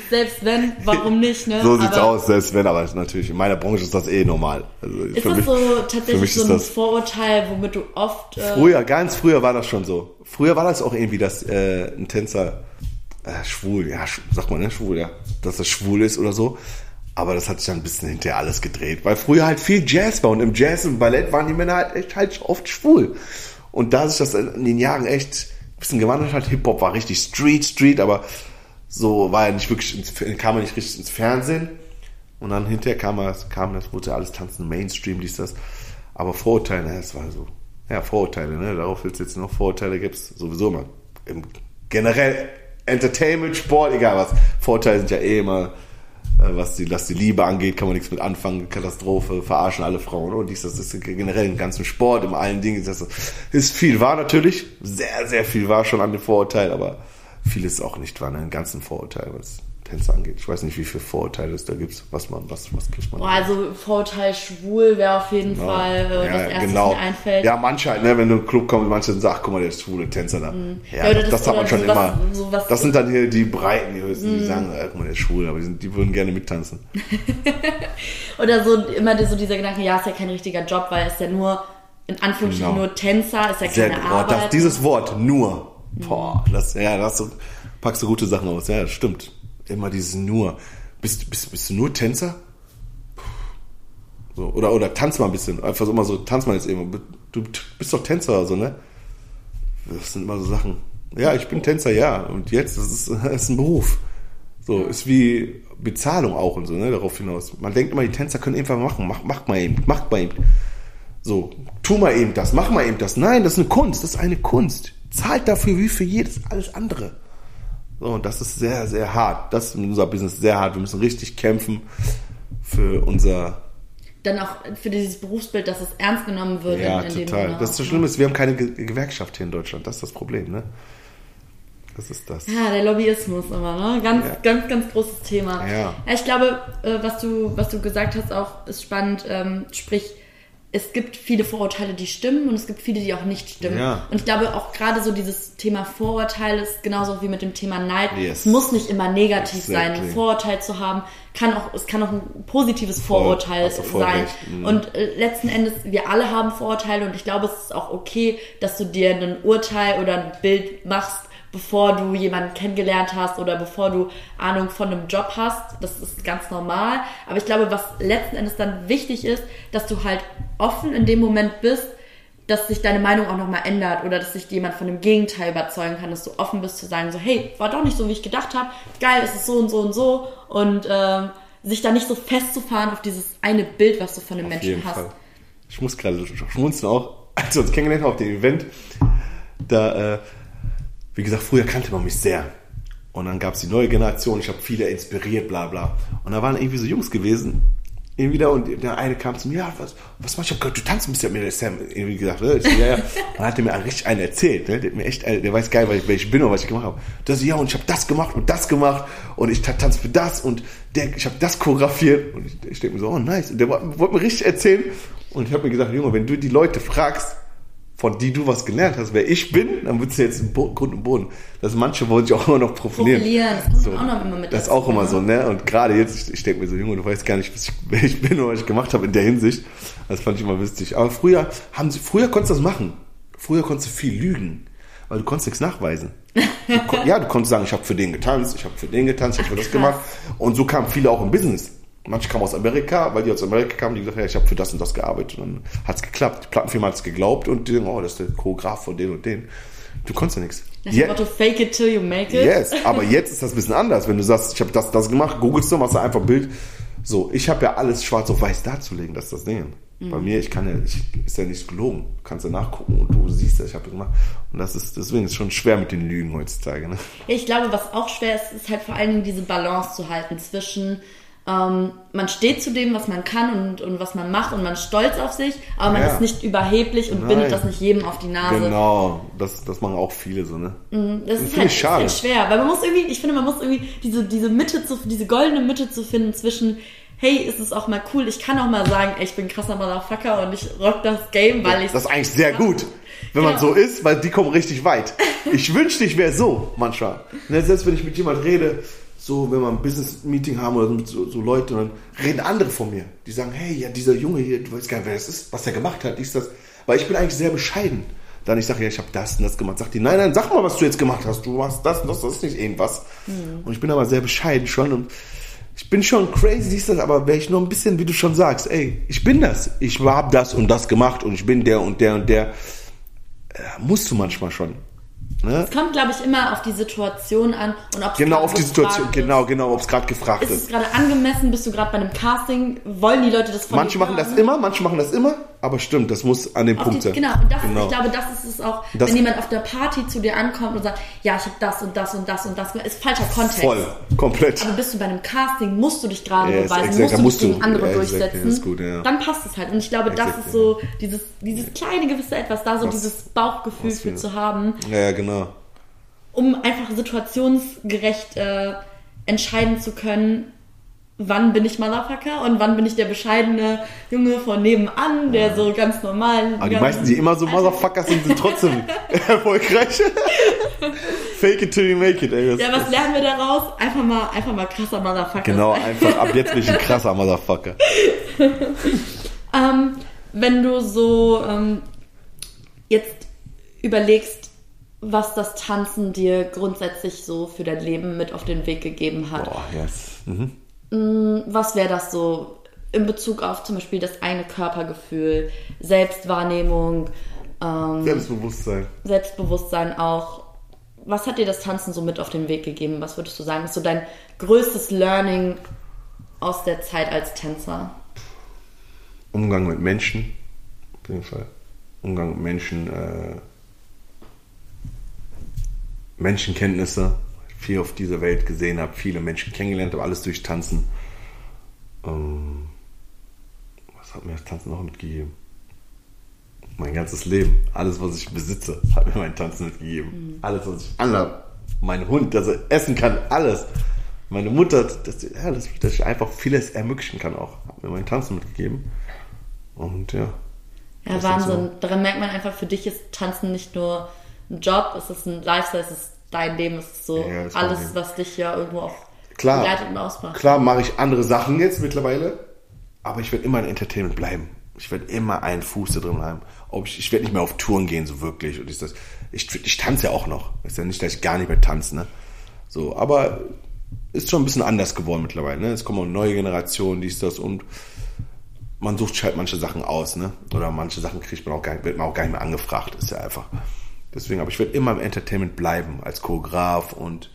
Speaker 1: Selbst wenn, warum nicht, ne?
Speaker 2: So sieht's
Speaker 1: Aber
Speaker 2: aus, selbst wenn, aber natürlich, in meiner Branche ist das eh normal. Also
Speaker 1: Ist das
Speaker 2: mich-
Speaker 1: so tatsächlich so ein
Speaker 2: das-
Speaker 1: Vorurteil, womit du oft. Äh,
Speaker 2: Früher, ganz früher war das schon so. Früher war das auch irgendwie, dass äh, ein Tänzer äh, schwul, ja, sagt man, ne, schwul, ja, dass er schwul ist oder so. Aber das hat sich dann ein bisschen hinterher alles gedreht, weil früher halt viel Jazz war und im Jazz und Ballett waren die Männer halt echt halt oft schwul. Und da sich das in den Jahren echt ein bisschen gewandelt hat, Hip-Hop war richtig Street, Street, aber so war er nicht wirklich, ins, kam er nicht richtig ins Fernsehen. Und dann hinterher kam, er, kam das, wurde ja alles tanzen, Mainstream, dies, das. Aber Vorurteile, ne, das war so, ja, Vorurteile, ne, darauf willst du jetzt noch Vorurteile gibt's sowieso immer. Im, generell Entertainment, Sport, egal was. Vorurteile sind ja eh immer, was die, was die Liebe angeht, kann man nichts mit anfangen, Katastrophe, verarschen alle Frauen und dies, das ist generell im ganzen Sport, in allen Dingen, das ist viel wahr natürlich, sehr, sehr viel wahr schon an den Vorurteilen, aber vieles auch nicht wahr, ne, den ganzen Vorurteil, was Tänze angeht. Ich weiß nicht, wie viele Vorurteile es da gibt, was man, was, was kriegt man.
Speaker 1: Boah, also Vorurteil schwul wäre auf jeden
Speaker 2: Ja.
Speaker 1: Fall äh,
Speaker 2: ja,
Speaker 1: das erste,
Speaker 2: genau.
Speaker 1: was einfällt.
Speaker 2: Ja, manche halt, ne, wenn du in den Club kommst, manche sagen, ach, guck mal, der ist schwule Tänzer da. Ja,
Speaker 1: Mhm. Ja, oder
Speaker 2: das,
Speaker 1: das-
Speaker 2: hat man schon
Speaker 1: sowas-
Speaker 2: immer.
Speaker 1: sowas-
Speaker 2: das sind dann hier die Breiten, die, wissen,
Speaker 1: Mhm.
Speaker 2: die sagen, ach, guck mal, der ist schwul, aber die, sind, die würden gerne mittanzen.
Speaker 1: Oder so immer so dieser Gedanke, ja, ist ja kein richtiger Job, weil es ja nur, in Anführungsstrichen,
Speaker 2: Genau.
Speaker 1: nur Tänzer, ist ja
Speaker 2: Sehr
Speaker 1: keine
Speaker 2: gut.
Speaker 1: Arbeit.
Speaker 2: das, dieses Wort, nur. Boah, das, ja, das so, packst du gute Sachen aus. Ja, das stimmt. Immer dieses nur. Bist, bist, bist du nur Tänzer? So, oder, oder tanz mal ein bisschen. Einfach so immer so, tanz mal jetzt eben. Du bist doch Tänzer oder so, ne? Das sind immer so Sachen. Ja, ich bin Tänzer, ja. Und jetzt, das ist, das ist ein Beruf. So, ist wie Bezahlung auch und so, ne, darauf hinaus. Man denkt immer, die Tänzer können einfach machen. Mach, mach mal eben, mach mal eben. So, tu mal eben das, mach mal eben das. Nein, das ist eine Kunst, das ist eine Kunst. Zahlt dafür wie für jedes alles andere. So, und das ist sehr, sehr hart. Das ist in unser Business sehr hart. Wir müssen richtig kämpfen für unser,
Speaker 1: Dann auch für dieses Berufsbild, dass es ernst genommen wird.
Speaker 2: ja,
Speaker 1: in, in
Speaker 2: total. Das ist so schlimm, ist, wir haben keine Ge Gewerkschaft hier in Deutschland. Das ist das Problem, ne? Das ist das.
Speaker 1: Ja, der Lobbyismus immer, ne? Ganz,
Speaker 2: Ja.
Speaker 1: ganz, ganz großes Thema.
Speaker 2: Ja.
Speaker 1: Ich glaube, äh, was du, was du gesagt hast, auch ist spannend. Ähm, sprich, es gibt viele Vorurteile, die stimmen und es gibt viele, die auch nicht stimmen.
Speaker 2: Ja.
Speaker 1: Und ich glaube auch gerade so dieses Thema Vorurteile ist genauso wie mit dem Thema Neid.
Speaker 2: Yes.
Speaker 1: Es muss nicht immer negativ
Speaker 2: Exactly.
Speaker 1: sein, ein Vorurteil zu haben. Kann auch, es kann auch ein positives. Vorurteil
Speaker 2: voll
Speaker 1: sein.
Speaker 2: Mhm.
Speaker 1: Und äh, letzten Endes, wir alle haben Vorurteile und ich glaube, es ist auch okay, dass du dir ein Urteil oder ein Bild machst, bevor du jemanden kennengelernt hast oder bevor du Ahnung von einem Job hast. Das ist ganz normal. Aber ich glaube, was letzten Endes dann wichtig ist, dass du halt offen in dem Moment bist, dass sich deine Meinung auch nochmal ändert oder dass sich jemand von dem Gegenteil überzeugen kann, dass du offen bist zu sagen, so, hey, war doch nicht so, wie ich gedacht habe, geil, es ist so und so und so und ähm, sich da nicht so festzufahren auf dieses eine Bild, was du von dem
Speaker 2: Auf
Speaker 1: Menschen hast.
Speaker 2: Fall. Ich muss gerade schmunzeln auch, als wir uns kennengelernt haben auf dem Event. Da, äh, wie gesagt, früher kannte man mich sehr. Und dann gab es die neue Generation, ich habe viele inspiriert, bla bla. Und da waren irgendwie so Jungs gewesen, irgendwie da, und der eine kam zu mir, ja, was, was machst du? Du tanzt ein bisschen, mir der Sam irgendwie gesagt, ne? Ich ja, ja. Und hat mir richtig einen erzählt, ne? Der mir echt, der weiß geil, wer ich, bin und was ich gemacht habe. So, ja, und ich habe das gemacht und das gemacht und ich ta- tanze für das und der, ich habe das choreografiert. Und ich, ich denke mir so, oh nice. Und der wollte wollte mir richtig erzählen. Und ich habe mir gesagt, Junge, wenn du die Leute fragst, von die du was gelernt hast, wer ich bin, dann wird es jetzt im Grund und Boden. Dass manche wollen sich auch immer noch profilieren.
Speaker 1: Profilieren, das kommt auch noch immer mit
Speaker 2: Das ist auch immer so, ne? Und gerade jetzt, ich, ich denke mir so, Junge, du weißt gar nicht, was ich, wer ich bin oder was ich gemacht habe in der Hinsicht. Das fand ich immer witzig. Aber früher haben sie, früher konntest du das machen. Früher konntest du viel lügen, weil du konntest nichts nachweisen. Du, ja, du konntest sagen, ich habe für den getanzt, ich habe für den getanzt, ich habe für das gemacht. Und so kamen viele auch im Business. Manche kamen aus Amerika, weil die aus Amerika kamen, die gesagt haben, ja, ich habe für das und das gearbeitet. Und dann hat's geklappt. Die Plattenfirma hat's geglaubt und die denken, oh, das ist der Choreograf von den und den. Du konntest ja nichts. Je-
Speaker 1: dem Motto, fake it till you make it.
Speaker 2: Yes, aber jetzt ist das ein bisschen anders. Wenn du sagst, ich habe das, das gemacht, googelst du, machst du einfach ein Bild. So, ich habe ja alles schwarz auf weiß darzulegen, das ist das Ding. Bei mir, ich kann ja, ich, ist ja nicht gelogen. Du kannst ja nachgucken und du siehst ja, ich habe das gemacht. Und das ist, deswegen ist es schon schwer mit den Lügen heutzutage. Ne?
Speaker 1: Ich glaube, was auch schwer ist, ist halt vor allen Dingen diese Balance zu halten zwischen ähm, man steht zu dem, was man kann und, und was man macht und man ist stolz auf sich, aber man
Speaker 2: Ja.
Speaker 1: ist nicht überheblich und
Speaker 2: Nein.
Speaker 1: bindet das nicht jedem auf die Nase.
Speaker 2: Genau, das, das machen auch viele so, ne?
Speaker 1: Das ist
Speaker 2: finde
Speaker 1: halt,
Speaker 2: ich schade.
Speaker 1: ist halt schwer, weil man muss irgendwie, ich finde, man muss irgendwie diese, diese Mitte zu, diese goldene Mitte zu finden zwischen, hey, ist es auch mal cool, ich kann auch mal sagen, ey, ich bin krasser Motherfucker und ich rock das Game, weil ich
Speaker 2: Das ist eigentlich sehr gut, wenn man
Speaker 1: Genau.
Speaker 2: so ist, weil die kommen richtig weit. Ich wünschte, ich wäre so manchmal. Ne, selbst wenn ich mit jemand rede, so wenn wir ein Business-Meeting haben oder so, so Leute, dann reden andere von mir. Die sagen, hey, ja, dieser Junge hier, du weißt gar nicht, wer das ist, was er gemacht hat, dies, das. Weil ich bin eigentlich sehr bescheiden. Dann ich sage, ja, ich habe das und das gemacht. Sagt die, nein, nein, sag mal, was du jetzt gemacht hast. Du machst das und das, das ist nicht irgendwas. Und ich bin aber sehr bescheiden schon und ich bin schon crazy, siehst du das, aber wäre ich nur ein bisschen, wie du schon sagst, ey, ich bin das. Ich habe das und das gemacht und ich bin der und der und der. Äh, musst du manchmal schon. Ne?
Speaker 1: Es kommt, glaube ich, immer auf die Situation an und ob es
Speaker 2: Genau
Speaker 1: gerade
Speaker 2: auf die
Speaker 1: gefragt
Speaker 2: Situation,
Speaker 1: ist.
Speaker 2: genau, genau, ob es gerade gefragt
Speaker 1: Ist es
Speaker 2: ist.
Speaker 1: gerade angemessen? Bist du gerade bei einem Casting? Wollen die Leute das von
Speaker 2: Manche
Speaker 1: dir
Speaker 2: machen das immer, manche machen das immer, aber stimmt, das muss an dem
Speaker 1: Auf
Speaker 2: Punkt sein.
Speaker 1: genau, und das,
Speaker 2: Genau.
Speaker 1: ich glaube, das ist es auch,
Speaker 2: Das-
Speaker 1: wenn jemand auf der Party zu dir ankommt und sagt, ja, ich habe das und das und das und das, ist falscher Kontext.
Speaker 2: Voll, komplett.
Speaker 1: Aber bist du bei einem Casting, musst du dich gerade
Speaker 2: ist
Speaker 1: beweisen,
Speaker 2: exakt,
Speaker 1: musst du dich gegen andere
Speaker 2: exakt,
Speaker 1: durchsetzen,
Speaker 2: ist gut, ja.
Speaker 1: dann passt es halt. Und ich glaube, das
Speaker 2: Exakt,
Speaker 1: ist so dieses, dieses kleine gewisse Etwas da, so
Speaker 2: Was-
Speaker 1: dieses Bauchgefühl für zu haben,
Speaker 2: Ja, ja, genau.
Speaker 1: um einfach situationsgerecht äh, entscheiden zu können, wann bin ich Motherfucker und wann bin ich der bescheidene Junge von nebenan, der so ganz normal...
Speaker 2: Aber die meisten, die immer so Motherfuckers sind, sind trotzdem erfolgreich. Fake it till you make it, ey. Das,
Speaker 1: Ja, was lernen wir daraus? Einfach mal, einfach mal krasser Motherfucker.
Speaker 2: genau, einfach ab jetzt bin ich ein krasser Motherfucker.
Speaker 1: Ähm, wenn du so ähm, jetzt überlegst, was das Tanzen dir grundsätzlich so für dein Leben mit auf den Weg gegeben hat,
Speaker 2: Boah, yes. Mhm.
Speaker 1: Was wäre das so in Bezug auf zum Beispiel das eigene Körpergefühl, Selbstwahrnehmung, ähm,
Speaker 2: Selbstbewusstsein.
Speaker 1: Selbstbewusstsein auch? Was hat dir das Tanzen so mit auf den Weg gegeben? Was würdest du sagen, ist so dein größtes Learning aus der Zeit als Tänzer?
Speaker 2: Umgang mit Menschen, auf jeden Fall. Umgang mit Menschen, äh, Menschenkenntnisse, viel auf dieser Welt gesehen habe, viele Menschen kennengelernt habe, alles durch Tanzen. Ähm, was hat mir das Tanzen noch mitgegeben? Mein ganzes Leben, alles, was ich besitze, hat mir mein Tanzen mitgegeben. Alles, was ich anhabe, mein Hund, dass er essen kann, alles. Meine Mutter, dass, ja, dass, dass ich einfach vieles ermöglichen kann auch, hat mir mein Tanzen mitgegeben. Und ja.
Speaker 1: Ja, Wahnsinn.
Speaker 2: so.
Speaker 1: Daran merkt man einfach, für dich ist Tanzen nicht nur ein Job, es ist ein Lifestyle, es ist dein Leben, ist so
Speaker 2: Ja, das ist
Speaker 1: alles, was dich ja irgendwo auch
Speaker 2: Klar.
Speaker 1: begleitet und ausmacht.
Speaker 2: Klar mache ich andere Sachen jetzt mittlerweile, aber ich werde immer in Entertainment bleiben. Ich werde immer einen Fuß da drin haben. Ob ich, ich werde nicht mehr auf Touren gehen, so wirklich. Und ich, das, ich, ich tanze ja auch noch. Ist ja nicht, dass ich gar nicht mehr tanze, ne? So, aber ist schon ein bisschen anders geworden mittlerweile, ne? Es kommen auch neue Generationen, dies, das und man sucht halt manche Sachen aus, ne? Oder manche Sachen kriegt man auch gar wird man auch gar nicht mehr angefragt, ist ja einfach. Deswegen, aber ich werde immer im Entertainment bleiben, als Choreograf und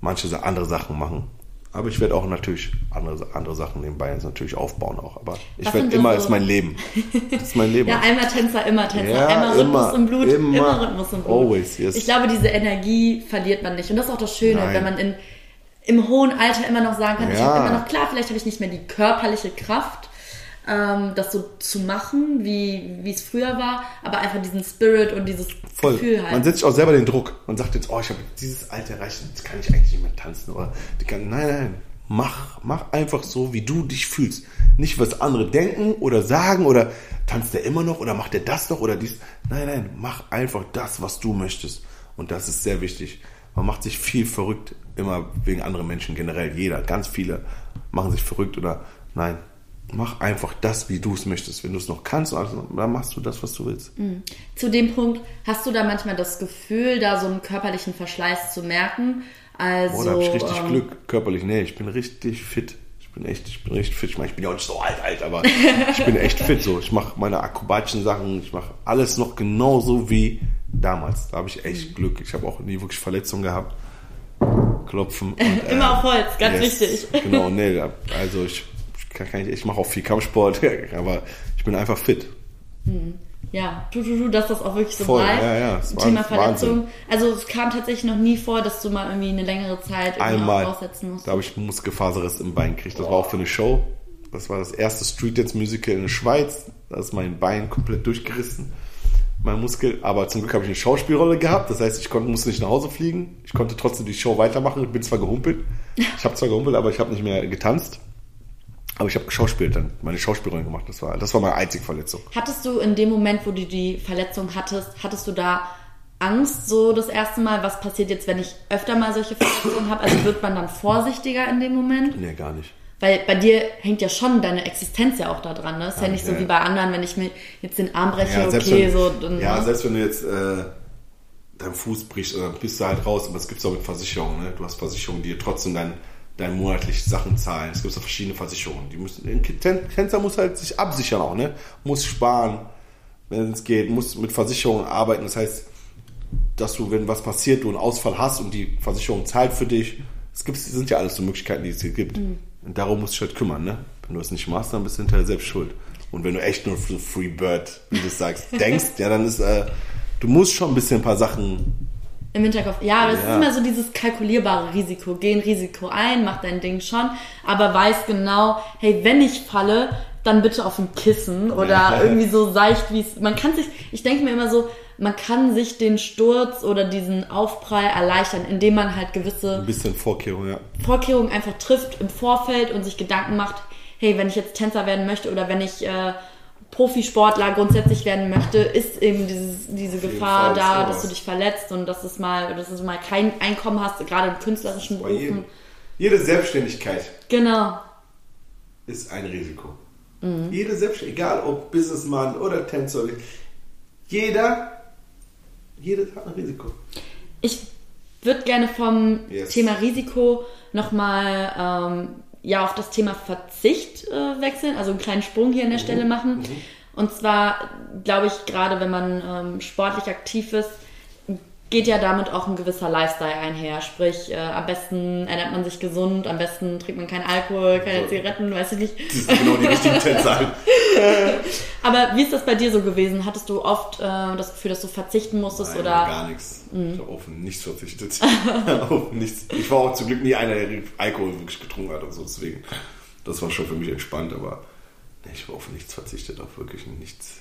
Speaker 2: manche andere Sachen machen. Aber ich werde auch natürlich andere, andere Sachen nebenbei natürlich aufbauen auch. Aber ich werde immer,
Speaker 1: so-
Speaker 2: ist mein Leben. Das ist mein Leben.
Speaker 1: Ja, einmal Tänzer, immer Tänzer.
Speaker 2: Ja,
Speaker 1: einmal Rhythmus
Speaker 2: immer,
Speaker 1: im Blut, immer,
Speaker 2: immer,
Speaker 1: Rhythmus im Blut.
Speaker 2: always, yes.
Speaker 1: Ich glaube, diese Energie verliert man nicht. Und das ist auch das Schöne,
Speaker 2: Nein.
Speaker 1: wenn man in, im hohen Alter immer noch sagen kann, ich
Speaker 2: Ja.
Speaker 1: habe immer noch, klar, vielleicht habe ich nicht mehr die körperliche Kraft, ähm, das so zu machen, wie wie es früher war, aber einfach diesen Spirit und dieses
Speaker 2: Voll.
Speaker 1: Gefühl halt.
Speaker 2: Man setzt sich auch selber den Druck und sagt jetzt, oh, ich habe dieses Alter erreicht, jetzt kann ich eigentlich nicht mehr tanzen. Oder die kann, nein, nein, mach, mach einfach so, wie du dich fühlst. Nicht, was andere denken oder sagen oder tanzt der immer noch oder macht der das noch oder dies. Nein, nein, mach einfach das, was du möchtest. Und das ist sehr wichtig. Man macht sich viel verrückt, immer wegen anderen Menschen, generell jeder, ganz viele machen sich verrückt oder nein, mach einfach das, wie du es möchtest. Wenn du es noch kannst, also, dann machst du das, was du willst.
Speaker 1: Zu dem Punkt, hast du da manchmal das Gefühl, da so einen körperlichen Verschleiß zu merken? Also,
Speaker 2: Boah, da habe ich richtig
Speaker 1: ähm,
Speaker 2: Glück, körperlich. Nee, ich bin richtig fit. Ich bin echt, ich bin richtig fit. Ich meine, ich bin ja auch nicht so alt, alt, aber ich bin echt fit so. Ich mache meine akrobatischen Sachen, ich mache alles noch genauso wie damals. Da habe ich echt Glück. Ich habe auch nie wirklich Verletzungen gehabt. Klopfen. Und, äh,
Speaker 1: Immer auf Holz, ganz
Speaker 2: yes,
Speaker 1: wichtig.
Speaker 2: Genau, nee, also ich, kann, kann ich, ich mache auch viel Kampfsport, aber ich bin einfach fit.
Speaker 1: Ja, tu, tu, tu, dass das auch wirklich so
Speaker 2: Voll,
Speaker 1: bleibt.
Speaker 2: ja, ja, war
Speaker 1: Thema
Speaker 2: Wahnsinn.
Speaker 1: Verletzung. Also es kam tatsächlich noch nie vor, dass du mal irgendwie eine längere Zeit
Speaker 2: Einmal.
Speaker 1: aussetzen musst.
Speaker 2: Da habe ich Muskelfaserriss im Bein gekriegt. Das war auch für eine Show. Das war das erste Street Dance Musical in der Schweiz. Da ist mein Bein komplett durchgerissen. Mein Muskel. Aber zum Glück habe ich eine Schauspielrolle gehabt. Das heißt, ich konnte, musste nicht nach Hause fliegen. Ich konnte trotzdem die Show weitermachen. Ich bin zwar gehumpelt. Ich habe zwar gehumpelt, aber ich habe nicht mehr getanzt. Aber ich habe geschauspielt dann. Meine Schauspielrolle gemacht. Das war, das war meine einzige Verletzung.
Speaker 1: Hattest du in dem Moment, wo du die Verletzung hattest, hattest du da Angst so das erste Mal, was passiert jetzt, wenn ich öfter mal solche Verletzungen habe? Also wird man dann vorsichtiger in dem Moment?
Speaker 2: Nee, gar nicht.
Speaker 1: Weil bei dir hängt ja schon deine Existenz ja auch da dran. Ne? Ist ja nicht so
Speaker 2: ja.
Speaker 1: wie bei anderen, wenn ich mir jetzt den Arm breche,
Speaker 2: Ja,
Speaker 1: okay,
Speaker 2: wenn,
Speaker 1: so. Dann,
Speaker 2: ja, selbst wenn du jetzt äh, deinen Fuß brichst, dann bist du halt raus, aber es gibt auch mit Versicherungen. Ne? Du hast Versicherungen, die dir trotzdem dein deine monatlich Sachen zahlen. Es gibt so verschiedene Versicherungen. Die müssen, ein Tän- Tänzer muss halt sich absichern auch, ne? Muss sparen, wenn es geht, muss mit Versicherungen arbeiten. Das heißt, dass du, wenn was passiert, du einen Ausfall hast und die Versicherung zahlt für dich. Es gibt, das sind ja alles so Möglichkeiten, die es hier gibt. Und darum musst du dich halt kümmern, ne? Wenn du es nicht machst, dann bist du hinterher selbst schuld. Und wenn du echt nur Free Bird, wie du es sagst, denkst, ja, dann ist, äh, du musst schon ein bisschen ein paar Sachen
Speaker 1: Im Hinterkopf. Ja, das
Speaker 2: Ja.
Speaker 1: ist immer so dieses kalkulierbare Risiko. Geh ein Risiko ein, mach dein Ding schon, aber weiß genau, hey, wenn ich falle, dann bitte auf ein Kissen oder irgendwie so seicht, wie es. Man kann sich, ich denke mir immer so, man kann sich den Sturz oder diesen Aufprall erleichtern, indem man halt gewisse
Speaker 2: ein bisschen Vorkehrung, ja.
Speaker 1: Vorkehrungen einfach trifft im Vorfeld und sich Gedanken macht, hey, wenn ich jetzt Tänzer werden möchte oder wenn ich äh, Profisportler grundsätzlich werden möchte, ist eben dieses, diese Gefahr da, dass du dich verletzt und dass es mal, dass du mal kein Einkommen hast, gerade in künstlerischen
Speaker 2: Bei jedem,
Speaker 1: Berufen.
Speaker 2: jede Selbstständigkeit
Speaker 1: Genau.
Speaker 2: ist ein Risiko.
Speaker 1: Mhm.
Speaker 2: Jede Selbstständigkeit, egal ob Businessman oder Tänzer, jeder, jeder hat ein Risiko.
Speaker 1: Ich würde gerne vom
Speaker 2: Yes.
Speaker 1: Thema Risiko nochmal ähm, ja, auf das Thema Verzicht äh, wechseln, also einen kleinen Sprung hier an der
Speaker 2: Mhm.
Speaker 1: Stelle machen. Und zwar glaube ich, gerade wenn man ähm, sportlich aktiv ist, geht ja damit auch ein gewisser Lifestyle einher. Sprich, äh, am besten ernährt man sich gesund, am besten trinkt man keinen Alkohol, keine
Speaker 2: So.
Speaker 1: Zigaretten, weiß ich nicht.
Speaker 2: Das sind genau die richtigen halt.
Speaker 1: Aber wie ist das bei dir so gewesen? Hattest du oft äh, das Gefühl, dass du verzichten musstest
Speaker 2: Nein,
Speaker 1: oder?
Speaker 2: gar nichts. Ich habe auf nichts verzichtet. auf nichts. Ich war auch zum Glück nie einer, der Alkohol wirklich getrunken hat und so. Deswegen, das war schon für mich entspannt, aber ich war auf nichts verzichtet, auf wirklich nichts.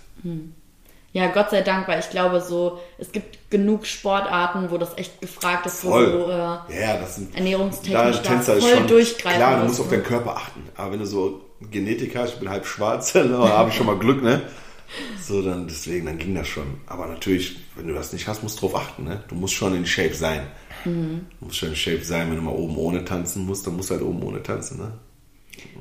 Speaker 1: Ja, Gott sei Dank, weil ich glaube so, es gibt genug Sportarten, wo das echt gefragt ist, wo
Speaker 2: Voll.
Speaker 1: du äh,
Speaker 2: Ja, das sind
Speaker 1: ernährungstechnisch da
Speaker 2: Tänzer
Speaker 1: voll
Speaker 2: schon-
Speaker 1: durchgreifen
Speaker 2: Klar, du
Speaker 1: musst,
Speaker 2: auf
Speaker 1: ne?
Speaker 2: deinen Körper achten. Aber wenn du so Genetik hast, ich bin halb schwarz, da habe ich schon mal Glück, ne? So, dann deswegen, dann ging das schon. Aber natürlich, wenn du das nicht hast, musst du drauf achten, ne? Du musst schon in Shape sein.
Speaker 1: Mhm.
Speaker 2: Du musst schon in Shape sein. Wenn du mal oben ohne tanzen musst, dann musst du halt oben ohne tanzen, ne?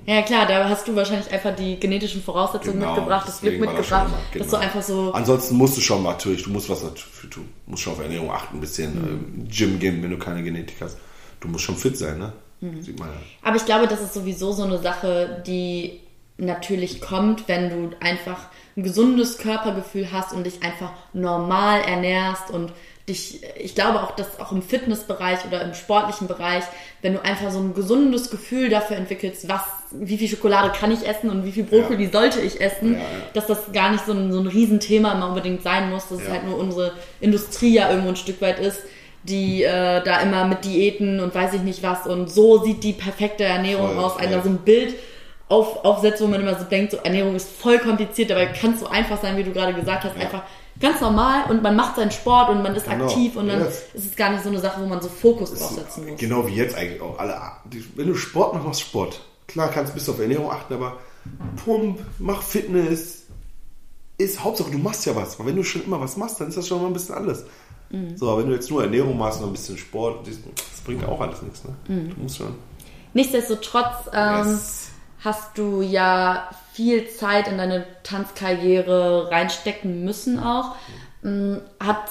Speaker 1: Ja klar, da hast du wahrscheinlich einfach die genetischen Voraussetzungen
Speaker 2: Genau,
Speaker 1: mitgebracht, das Glück
Speaker 2: war das
Speaker 1: mitgebracht,
Speaker 2: immer,
Speaker 1: dass du
Speaker 2: genau.
Speaker 1: einfach so
Speaker 2: Ansonsten musst du schon natürlich, du musst was dafür tun. Du musst schon auf Ernährung achten, ein bisschen
Speaker 1: Mhm.
Speaker 2: ähm, Gym gehen, wenn du keine Genetik hast. Du musst schon fit sein, ne?
Speaker 1: Mhm.
Speaker 2: Sieht man ja.
Speaker 1: Aber ich glaube, das ist sowieso so eine Sache, die natürlich kommt, wenn du einfach ein gesundes Körpergefühl hast und dich einfach normal ernährst und dich, ich glaube auch, dass auch im Fitnessbereich oder im sportlichen Bereich, wenn du einfach so ein gesundes Gefühl dafür entwickelst, was, wie viel Schokolade kann ich essen und wie viel Brokkoli sollte ich essen,
Speaker 2: Ja, ja.
Speaker 1: dass das gar nicht so ein, so ein Riesenthema immer unbedingt sein muss, dass es
Speaker 2: Ja.
Speaker 1: halt nur unsere Industrie ja irgendwo ein Stück weit ist, die äh, da immer mit Diäten und weiß ich nicht was und so sieht die perfekte Ernährung
Speaker 2: Voll,
Speaker 1: aus,
Speaker 2: voll.
Speaker 1: einer so ein Bild auf, aufsetzt, wo man immer so denkt, so Ernährung ist voll kompliziert, dabei kann es so einfach sein, wie du gerade gesagt hast,
Speaker 2: Ja.
Speaker 1: einfach ganz normal und man macht seinen Sport und man ist
Speaker 2: Genau,
Speaker 1: aktiv und dann
Speaker 2: yes.
Speaker 1: ist es gar nicht so eine Sache, wo man so Fokus draufsetzen muss.
Speaker 2: Genau wie jetzt eigentlich auch. Alle, wenn du Sport machst, machst Sport. Klar, kannst du ein bisschen auf Ernährung achten, aber Pump, mach Fitness. Ist Hauptsache, du machst ja was. Aber wenn du schon immer was machst, dann ist das schon mal ein bisschen alles.
Speaker 1: Mhm.
Speaker 2: So, aber wenn du jetzt nur Ernährung machst und ein bisschen Sport, das bringt ja auch alles nichts. Ne?
Speaker 1: Mhm.
Speaker 2: Du musst schon.
Speaker 1: Nichtsdestotrotz ähm,
Speaker 2: Yes.
Speaker 1: hast du ja viel Zeit in deine Tanzkarriere reinstecken müssen auch. Ähm, Hat,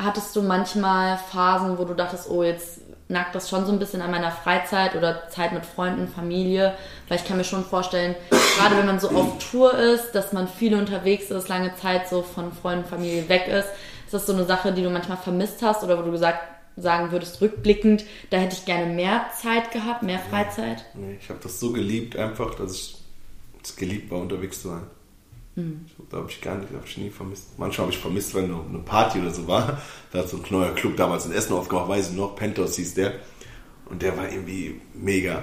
Speaker 1: hattest du manchmal Phasen, wo du dachtest, oh, jetzt nagt das schon so ein bisschen an meiner Freizeit oder Zeit mit Freunden, Familie? Weil ich kann mir schon vorstellen, gerade wenn man so auf Tour ist, dass man viel unterwegs ist, lange Zeit so von Freunden, Familie weg ist. Ist das so eine Sache, die du manchmal vermisst hast oder wo du gesagt sagen würdest, rückblickend, da hätte ich gerne mehr Zeit gehabt, mehr Freizeit?
Speaker 2: Nee, ich habe das so geliebt einfach, dass ich es geliebt war, unterwegs zu sein.
Speaker 1: Mhm.
Speaker 2: Da habe ich gar nicht, habe ich nie vermisst. Manchmal habe ich vermisst, wenn eine Party oder so war. Da hat so ein neuer Club damals in Essen aufgemacht, weiß ich noch, Pentos hieß der. Und der war irgendwie mega.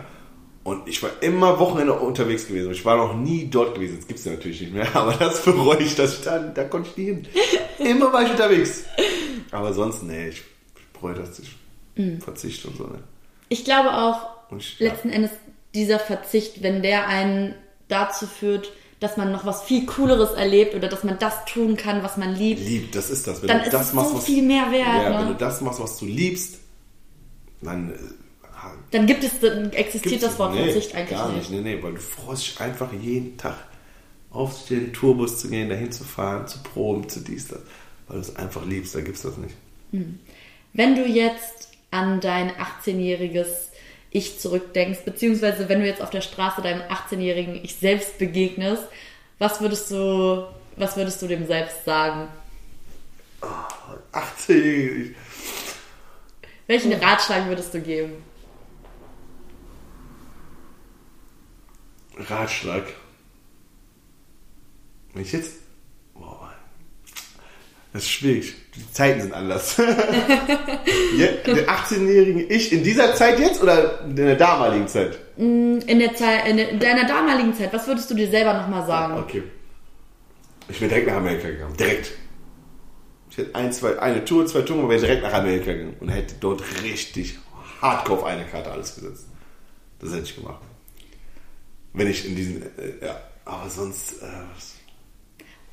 Speaker 2: Und ich war immer Wochenende unterwegs gewesen. Ich war noch nie dort gewesen. Jetzt gibt es ja natürlich nicht mehr. Aber das bereue ich, dass ich da, da konnte ich nie hin. Immer war ich unterwegs. Aber sonst, nee, ich bereue das. Ich
Speaker 1: Mhm.
Speaker 2: verzichte und so. Ne?
Speaker 1: Ich glaube auch,
Speaker 2: ich, ja.
Speaker 1: letzten Endes dieser Verzicht, wenn der einen dazu führt, dass man noch was viel Cooleres erlebt oder dass man das tun kann, was man liebt,
Speaker 2: Liebt, das ist das. Wenn
Speaker 1: dann
Speaker 2: du
Speaker 1: ist
Speaker 2: das
Speaker 1: es
Speaker 2: machst,
Speaker 1: so
Speaker 2: was,
Speaker 1: viel mehr wert.
Speaker 2: ja,
Speaker 1: ne?
Speaker 2: wenn du das machst, was du liebst, dann äh,
Speaker 1: dann gibt es, dann existiert
Speaker 2: gibt's
Speaker 1: das Wort
Speaker 2: nee,
Speaker 1: Verzicht eigentlich
Speaker 2: gar
Speaker 1: nicht.
Speaker 2: nicht. Nee, nee, weil du freust dich einfach jeden Tag auf den Tourbus zu gehen, dahin zu fahren, zu proben, zu dies, das. Weil du es einfach liebst, da gibt's das nicht.
Speaker 1: Wenn du jetzt an dein 18-jähriges Ich zurückdenkst, beziehungsweise wenn du jetzt auf der Straße deinem 18-jährigen Ich selbst begegnest, was würdest du, was würdest du dem selbst sagen?
Speaker 2: 18.
Speaker 1: Welchen Ratschlag würdest du geben?
Speaker 2: Ratschlag. Wenn ich jetzt. Das ist schwierig. Die Zeiten sind anders. der 18-jährigen Ich in dieser Zeit jetzt oder in der damaligen Zeit?
Speaker 1: In, der Zeit, in, deiner damaligen Zeit, was würdest du dir selber nochmal sagen?
Speaker 2: Okay. Ich wäre direkt nach Amerika gegangen. Direkt. Ich hätte ein, zwei, eine Tour, zwei Touren, aber wäre direkt nach Amerika gegangen und hätte dort richtig hardcore auf eine Karte alles gesetzt. Das hätte ich gemacht. Wenn ich in diesen, äh, ja, aber sonst, äh,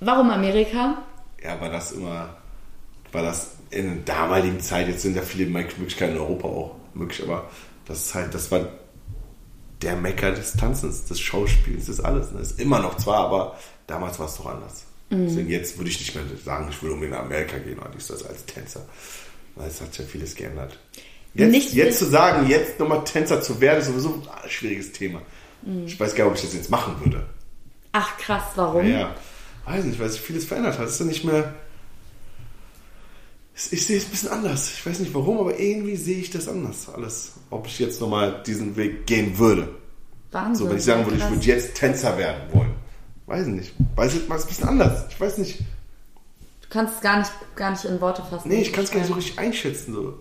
Speaker 1: Warum Amerika?
Speaker 2: Ja, war das immer, war das in der damaligen Zeit, jetzt sind ja viele Möglichkeiten in Europa auch möglich, aber das ist halt, das war der Mecker des Tanzens, des Schauspiels, des alles. Das ist immer noch zwar, aber damals war es doch anders. Deswegen jetzt würde ich nicht mehr sagen, ich will unbedingt nach Amerika gehen oder dies, das als Tänzer. Weil es hat ja vieles geändert. Jetzt,
Speaker 1: Nichts
Speaker 2: jetzt zu sagen, jetzt nochmal Tänzer zu werden, ist sowieso ein schwieriges Thema. Ich weiß gar nicht, ob ich das jetzt machen würde.
Speaker 1: Ach krass, warum?
Speaker 2: Ja, weiß nicht, weil sich vieles verändert hat. Es ist ja nicht mehr. Ich sehe es ein bisschen anders. Ich weiß nicht warum, aber irgendwie sehe ich das anders. Alles. Ob ich jetzt nochmal diesen Weg gehen würde.
Speaker 1: Wahnsinn.
Speaker 2: So, wenn ich sagen würde, ich würde jetzt Tänzer werden wollen. Weiß ich nicht. Weiß ich mal, ist ein bisschen anders. Ich weiß nicht.
Speaker 1: Du kannst es gar nicht, gar nicht in Worte fassen.
Speaker 2: Nee, ich kann es gar nicht so richtig einschätzen. So.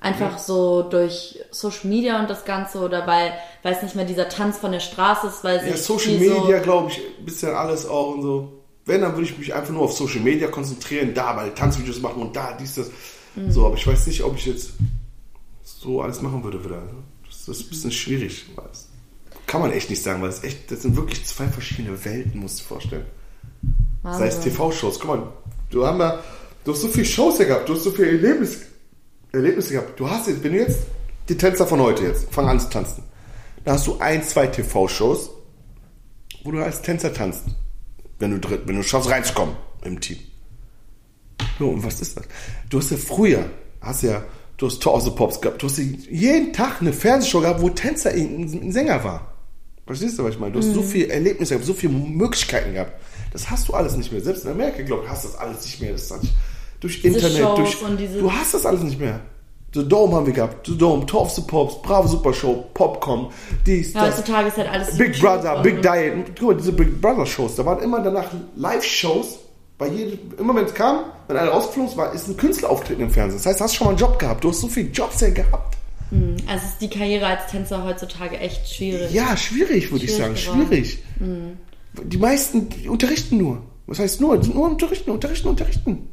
Speaker 1: Einfach so durch Social Media und das Ganze oder weil, weil es nicht mehr dieser Tanz von der Straße ist, weil
Speaker 2: Ja, Social Media,
Speaker 1: so,
Speaker 2: glaube ich, ein bisschen alles auch und so. Wenn, dann würde ich mich einfach nur auf Social Media konzentrieren, da mal Tanzvideos machen und da dies, das.
Speaker 1: Mhm.
Speaker 2: So, aber ich weiß nicht, ob ich jetzt so alles machen würde wieder. Das, ist ein bisschen schwierig. weil es- Kann man echt nicht sagen, weil es echt, das sind wirklich zwei verschiedene Welten, musst du dir vorstellen. Sei es
Speaker 1: Wahnsinn.
Speaker 2: TV-Shows. Guck mal, du hast, ja, du hast so viele Shows ja gehabt, du hast so viele Erlebnis, Erlebnisse gehabt. Du hast jetzt, wenn du jetzt, die Tänzer von heute jetzt, fangen an zu tanzen. Da hast du ein, zwei TV-Shows, wo du als Tänzer tanzt. Wenn du, drin- wenn du schaffst, reinzukommen im Team. So, und was ist das? Du hast ja früher, hast ja, du hast Tour of the Pops gehabt, du hast ja jeden Tag eine Fernsehshow gehabt, wo Tänzer ein, Sänger war. Verstehst du, was ich meine? Du hast so viele Erlebnisse gehabt, so viele Möglichkeiten gehabt. Das hast du alles nicht mehr. Selbst in Amerika, glaube ich, hast du das alles nicht mehr. Das ist durch Internet, durch. Du hast das alles nicht mehr. The Dome haben wir gehabt. The Dome, Tour of the Pops, Bravo Super Show, Popcorn, dies,
Speaker 1: Ja,
Speaker 2: das.
Speaker 1: heutzutage ist halt alles
Speaker 2: Big
Speaker 1: YouTube
Speaker 2: Brother, Big Diet. Guck mal, diese Big Brother Shows, da waren immer danach Live-Shows. Bei jedem, immer wenn es kam, wenn einer rausgeflogen ist, war, ist ein Künstler auftreten im Fernsehen. Das heißt, du hast schon mal einen Job gehabt. Du hast so viele Jobs ja gehabt.
Speaker 1: Also ist die Karriere als Tänzer heutzutage echt schwierig.
Speaker 2: Ja, schwierig, würde ich sagen.
Speaker 1: Schwierig geworden.
Speaker 2: Schwierig. Die meisten die unterrichten nur. Was heißt nur? Die sind nur unterrichten, unterrichten, unterrichten.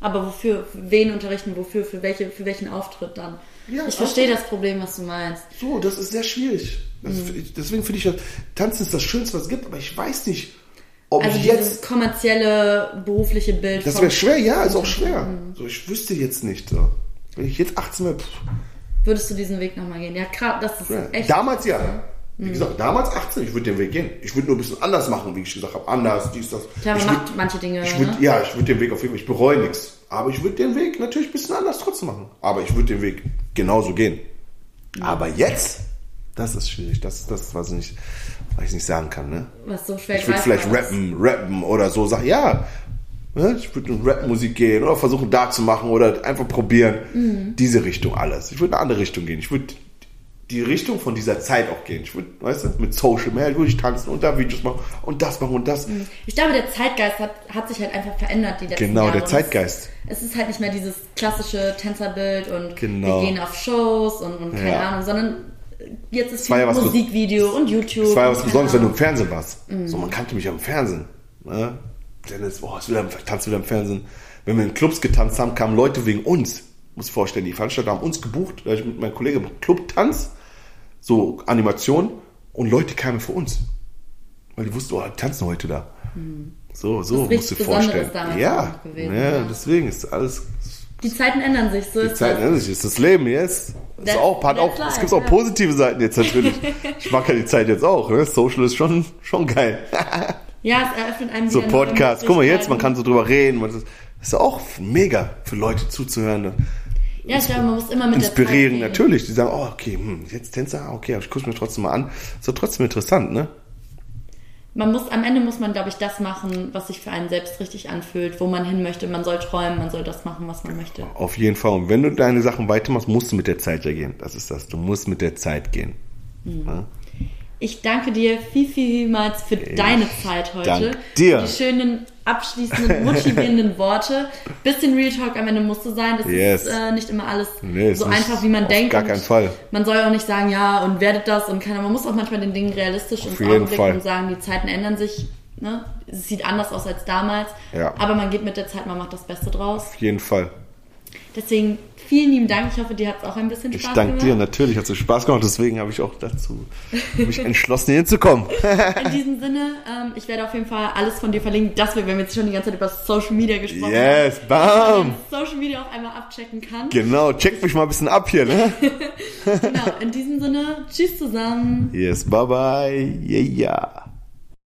Speaker 1: Aber wofür, für wen unterrichten, wofür, für, welche, für welchen Auftritt dann?
Speaker 2: Ja,
Speaker 1: ich verstehe das Problem, was du meinst.
Speaker 2: So, das ist sehr schwierig.
Speaker 1: Mhm.
Speaker 2: Deswegen finde ich, Tanzen ist das Schönste, was es gibt. Aber ich weiß nicht, ob
Speaker 1: Also
Speaker 2: ich jetzt...
Speaker 1: kommerzielle, berufliche Bild.
Speaker 2: Das wäre schwer, ja, ist auch schwer.
Speaker 1: Mhm.
Speaker 2: So, ich wüsste jetzt nicht. So. Wenn ich jetzt 18 wäre,
Speaker 1: Würdest du diesen Weg nochmal gehen? Ja, gerade, das ist
Speaker 2: ja.
Speaker 1: echt.
Speaker 2: damals ja. Wie gesagt, damals 18, ich würde den Weg gehen. Ich würde nur ein bisschen anders machen, wie ich gesagt habe. Anders, dies, das.
Speaker 1: Klar, man
Speaker 2: ich
Speaker 1: macht
Speaker 2: würd-
Speaker 1: manche Dinge.
Speaker 2: Ich würd,
Speaker 1: ne?
Speaker 2: Ja, ich würde den Weg auf jeden Fall, ich bereue nichts. Aber ich würde den Weg natürlich ein bisschen anders trotzdem machen. Aber ich würde den Weg genauso gehen. Aber jetzt, das ist schwierig. Das ist das, was ich nicht, was ich nicht sagen kann. Ne?
Speaker 1: Was so schwer
Speaker 2: Ich würde vielleicht rappen, rappen oder so sagen, ja. ne, Ich würde in Rap-Musik gehen oder versuchen da zu machen oder einfach probieren.
Speaker 1: Mhm.
Speaker 2: Diese Richtung alles. Ich würde in eine andere Richtung gehen. Ich würde die Richtung von dieser Zeit auch gehen. Ich würde, weißt du, mit Social Media würde ich tanzen und da Videos machen und das machen und das.
Speaker 1: Ich glaube, der Zeitgeist hat, hat sich halt einfach verändert die letzten
Speaker 2: Genau,
Speaker 1: Jahre.
Speaker 2: der Zeitgeist.
Speaker 1: Es, es ist halt nicht mehr dieses klassische Tänzerbild und
Speaker 2: Genau.
Speaker 1: wir gehen auf Shows und, und keine
Speaker 2: Ja.
Speaker 1: Ahnung, sondern jetzt ist viel Musikvideo und YouTube.
Speaker 2: Es war ja was Besonderes, wenn du im. Fernsehen warst.
Speaker 1: Mhm.
Speaker 2: So, man kannte mich ja im Fernsehen. Ne? Dennis, boah, ist wieder, tanzt wieder im Fernsehen. Wenn wir in Clubs getanzt haben, kamen Leute wegen uns. Muss dir vorstellen, die Veranstalter haben uns gebucht, da ich mit meinem Kollegen im Club tanz, so Animation, und Leute kamen für uns. Weil die wussten, oh, die tanzen heute da. So, so
Speaker 1: ist
Speaker 2: musst du dir vorstellen. Ja,
Speaker 1: gewesen,
Speaker 2: ja,
Speaker 1: ja.
Speaker 2: deswegen ist alles
Speaker 1: Die Zeiten ändern sich, so
Speaker 2: die
Speaker 1: ist
Speaker 2: Zeit
Speaker 1: das.
Speaker 2: ändert sich, ist das Leben jetzt. Ist
Speaker 1: That's-
Speaker 2: auch, hat auch, es gibt auch positive Seiten jetzt natürlich. Ich mag ja die Zeit jetzt auch. Ne? Social ist schon, schon geil.
Speaker 1: Ja, es eröffnet einem
Speaker 2: So Podcast. Guck mal jetzt, man kann so drüber reden. Das ist auch mega für Leute zuzuhören. ne?
Speaker 1: Ja, ich glaube, man muss immer mit
Speaker 2: inspirieren,
Speaker 1: der Zeit
Speaker 2: natürlich. Die sagen, oh, okay, hm, jetzt Tänzer, ah, okay, aber ich gucke mir trotzdem mal an. Ist doch trotzdem interessant, ne?
Speaker 1: Man muss, am Ende muss man, glaube ich, das machen, was sich für einen selbst richtig anfühlt, wo man hin möchte. Man soll träumen, man soll das machen, was man möchte.
Speaker 2: Auf jeden Fall. Und wenn du deine Sachen weitermachst, musst du mit der Zeit ja gehen. Das ist das. Du musst mit der Zeit gehen.
Speaker 1: Mhm.
Speaker 2: Ja?
Speaker 1: Ich danke dir viel, vielmals für deine Zeit heute.
Speaker 2: dank dir.
Speaker 1: Die schönen, abschließenden, motivierenden Worte. Bisschen Real Talk am Ende musste sein. Das
Speaker 2: Yes.
Speaker 1: ist äh, nicht immer alles
Speaker 2: Nee,
Speaker 1: so einfach, wie man
Speaker 2: auf
Speaker 1: denkt.
Speaker 2: gar keinen Fall.
Speaker 1: Man soll auch nicht sagen, ja, und werdet das und keiner. Man muss auch manchmal den Dingen realistisch ins
Speaker 2: jeden
Speaker 1: Auge blicken und sagen, die Zeiten ändern sich. Ne? Es sieht anders aus als damals.
Speaker 2: Ja.
Speaker 1: Aber man geht mit der Zeit, man macht das Beste draus.
Speaker 2: Auf jeden Fall.
Speaker 1: Deswegen vielen lieben Dank. Ich hoffe, dir hat es auch ein bisschen
Speaker 2: Ich
Speaker 1: Spaß
Speaker 2: danke
Speaker 1: gemacht.
Speaker 2: dir, natürlich hat es Spaß gemacht, deswegen habe ich auch dazu mich entschlossen, hier hinzukommen.
Speaker 1: In diesem Sinne, ähm, ich werde auf jeden Fall alles von dir verlinken, dass wir, wenn wir jetzt schon die ganze Zeit über Social Media gesprochen
Speaker 2: Yes,
Speaker 1: haben,
Speaker 2: bam!
Speaker 1: Social Media auch einmal abchecken kann.
Speaker 2: Genau, check mich mal ein bisschen ab hier, ne?
Speaker 1: Genau, in diesem Sinne, tschüss zusammen.
Speaker 2: Yes, bye bye. Yeah, yeah.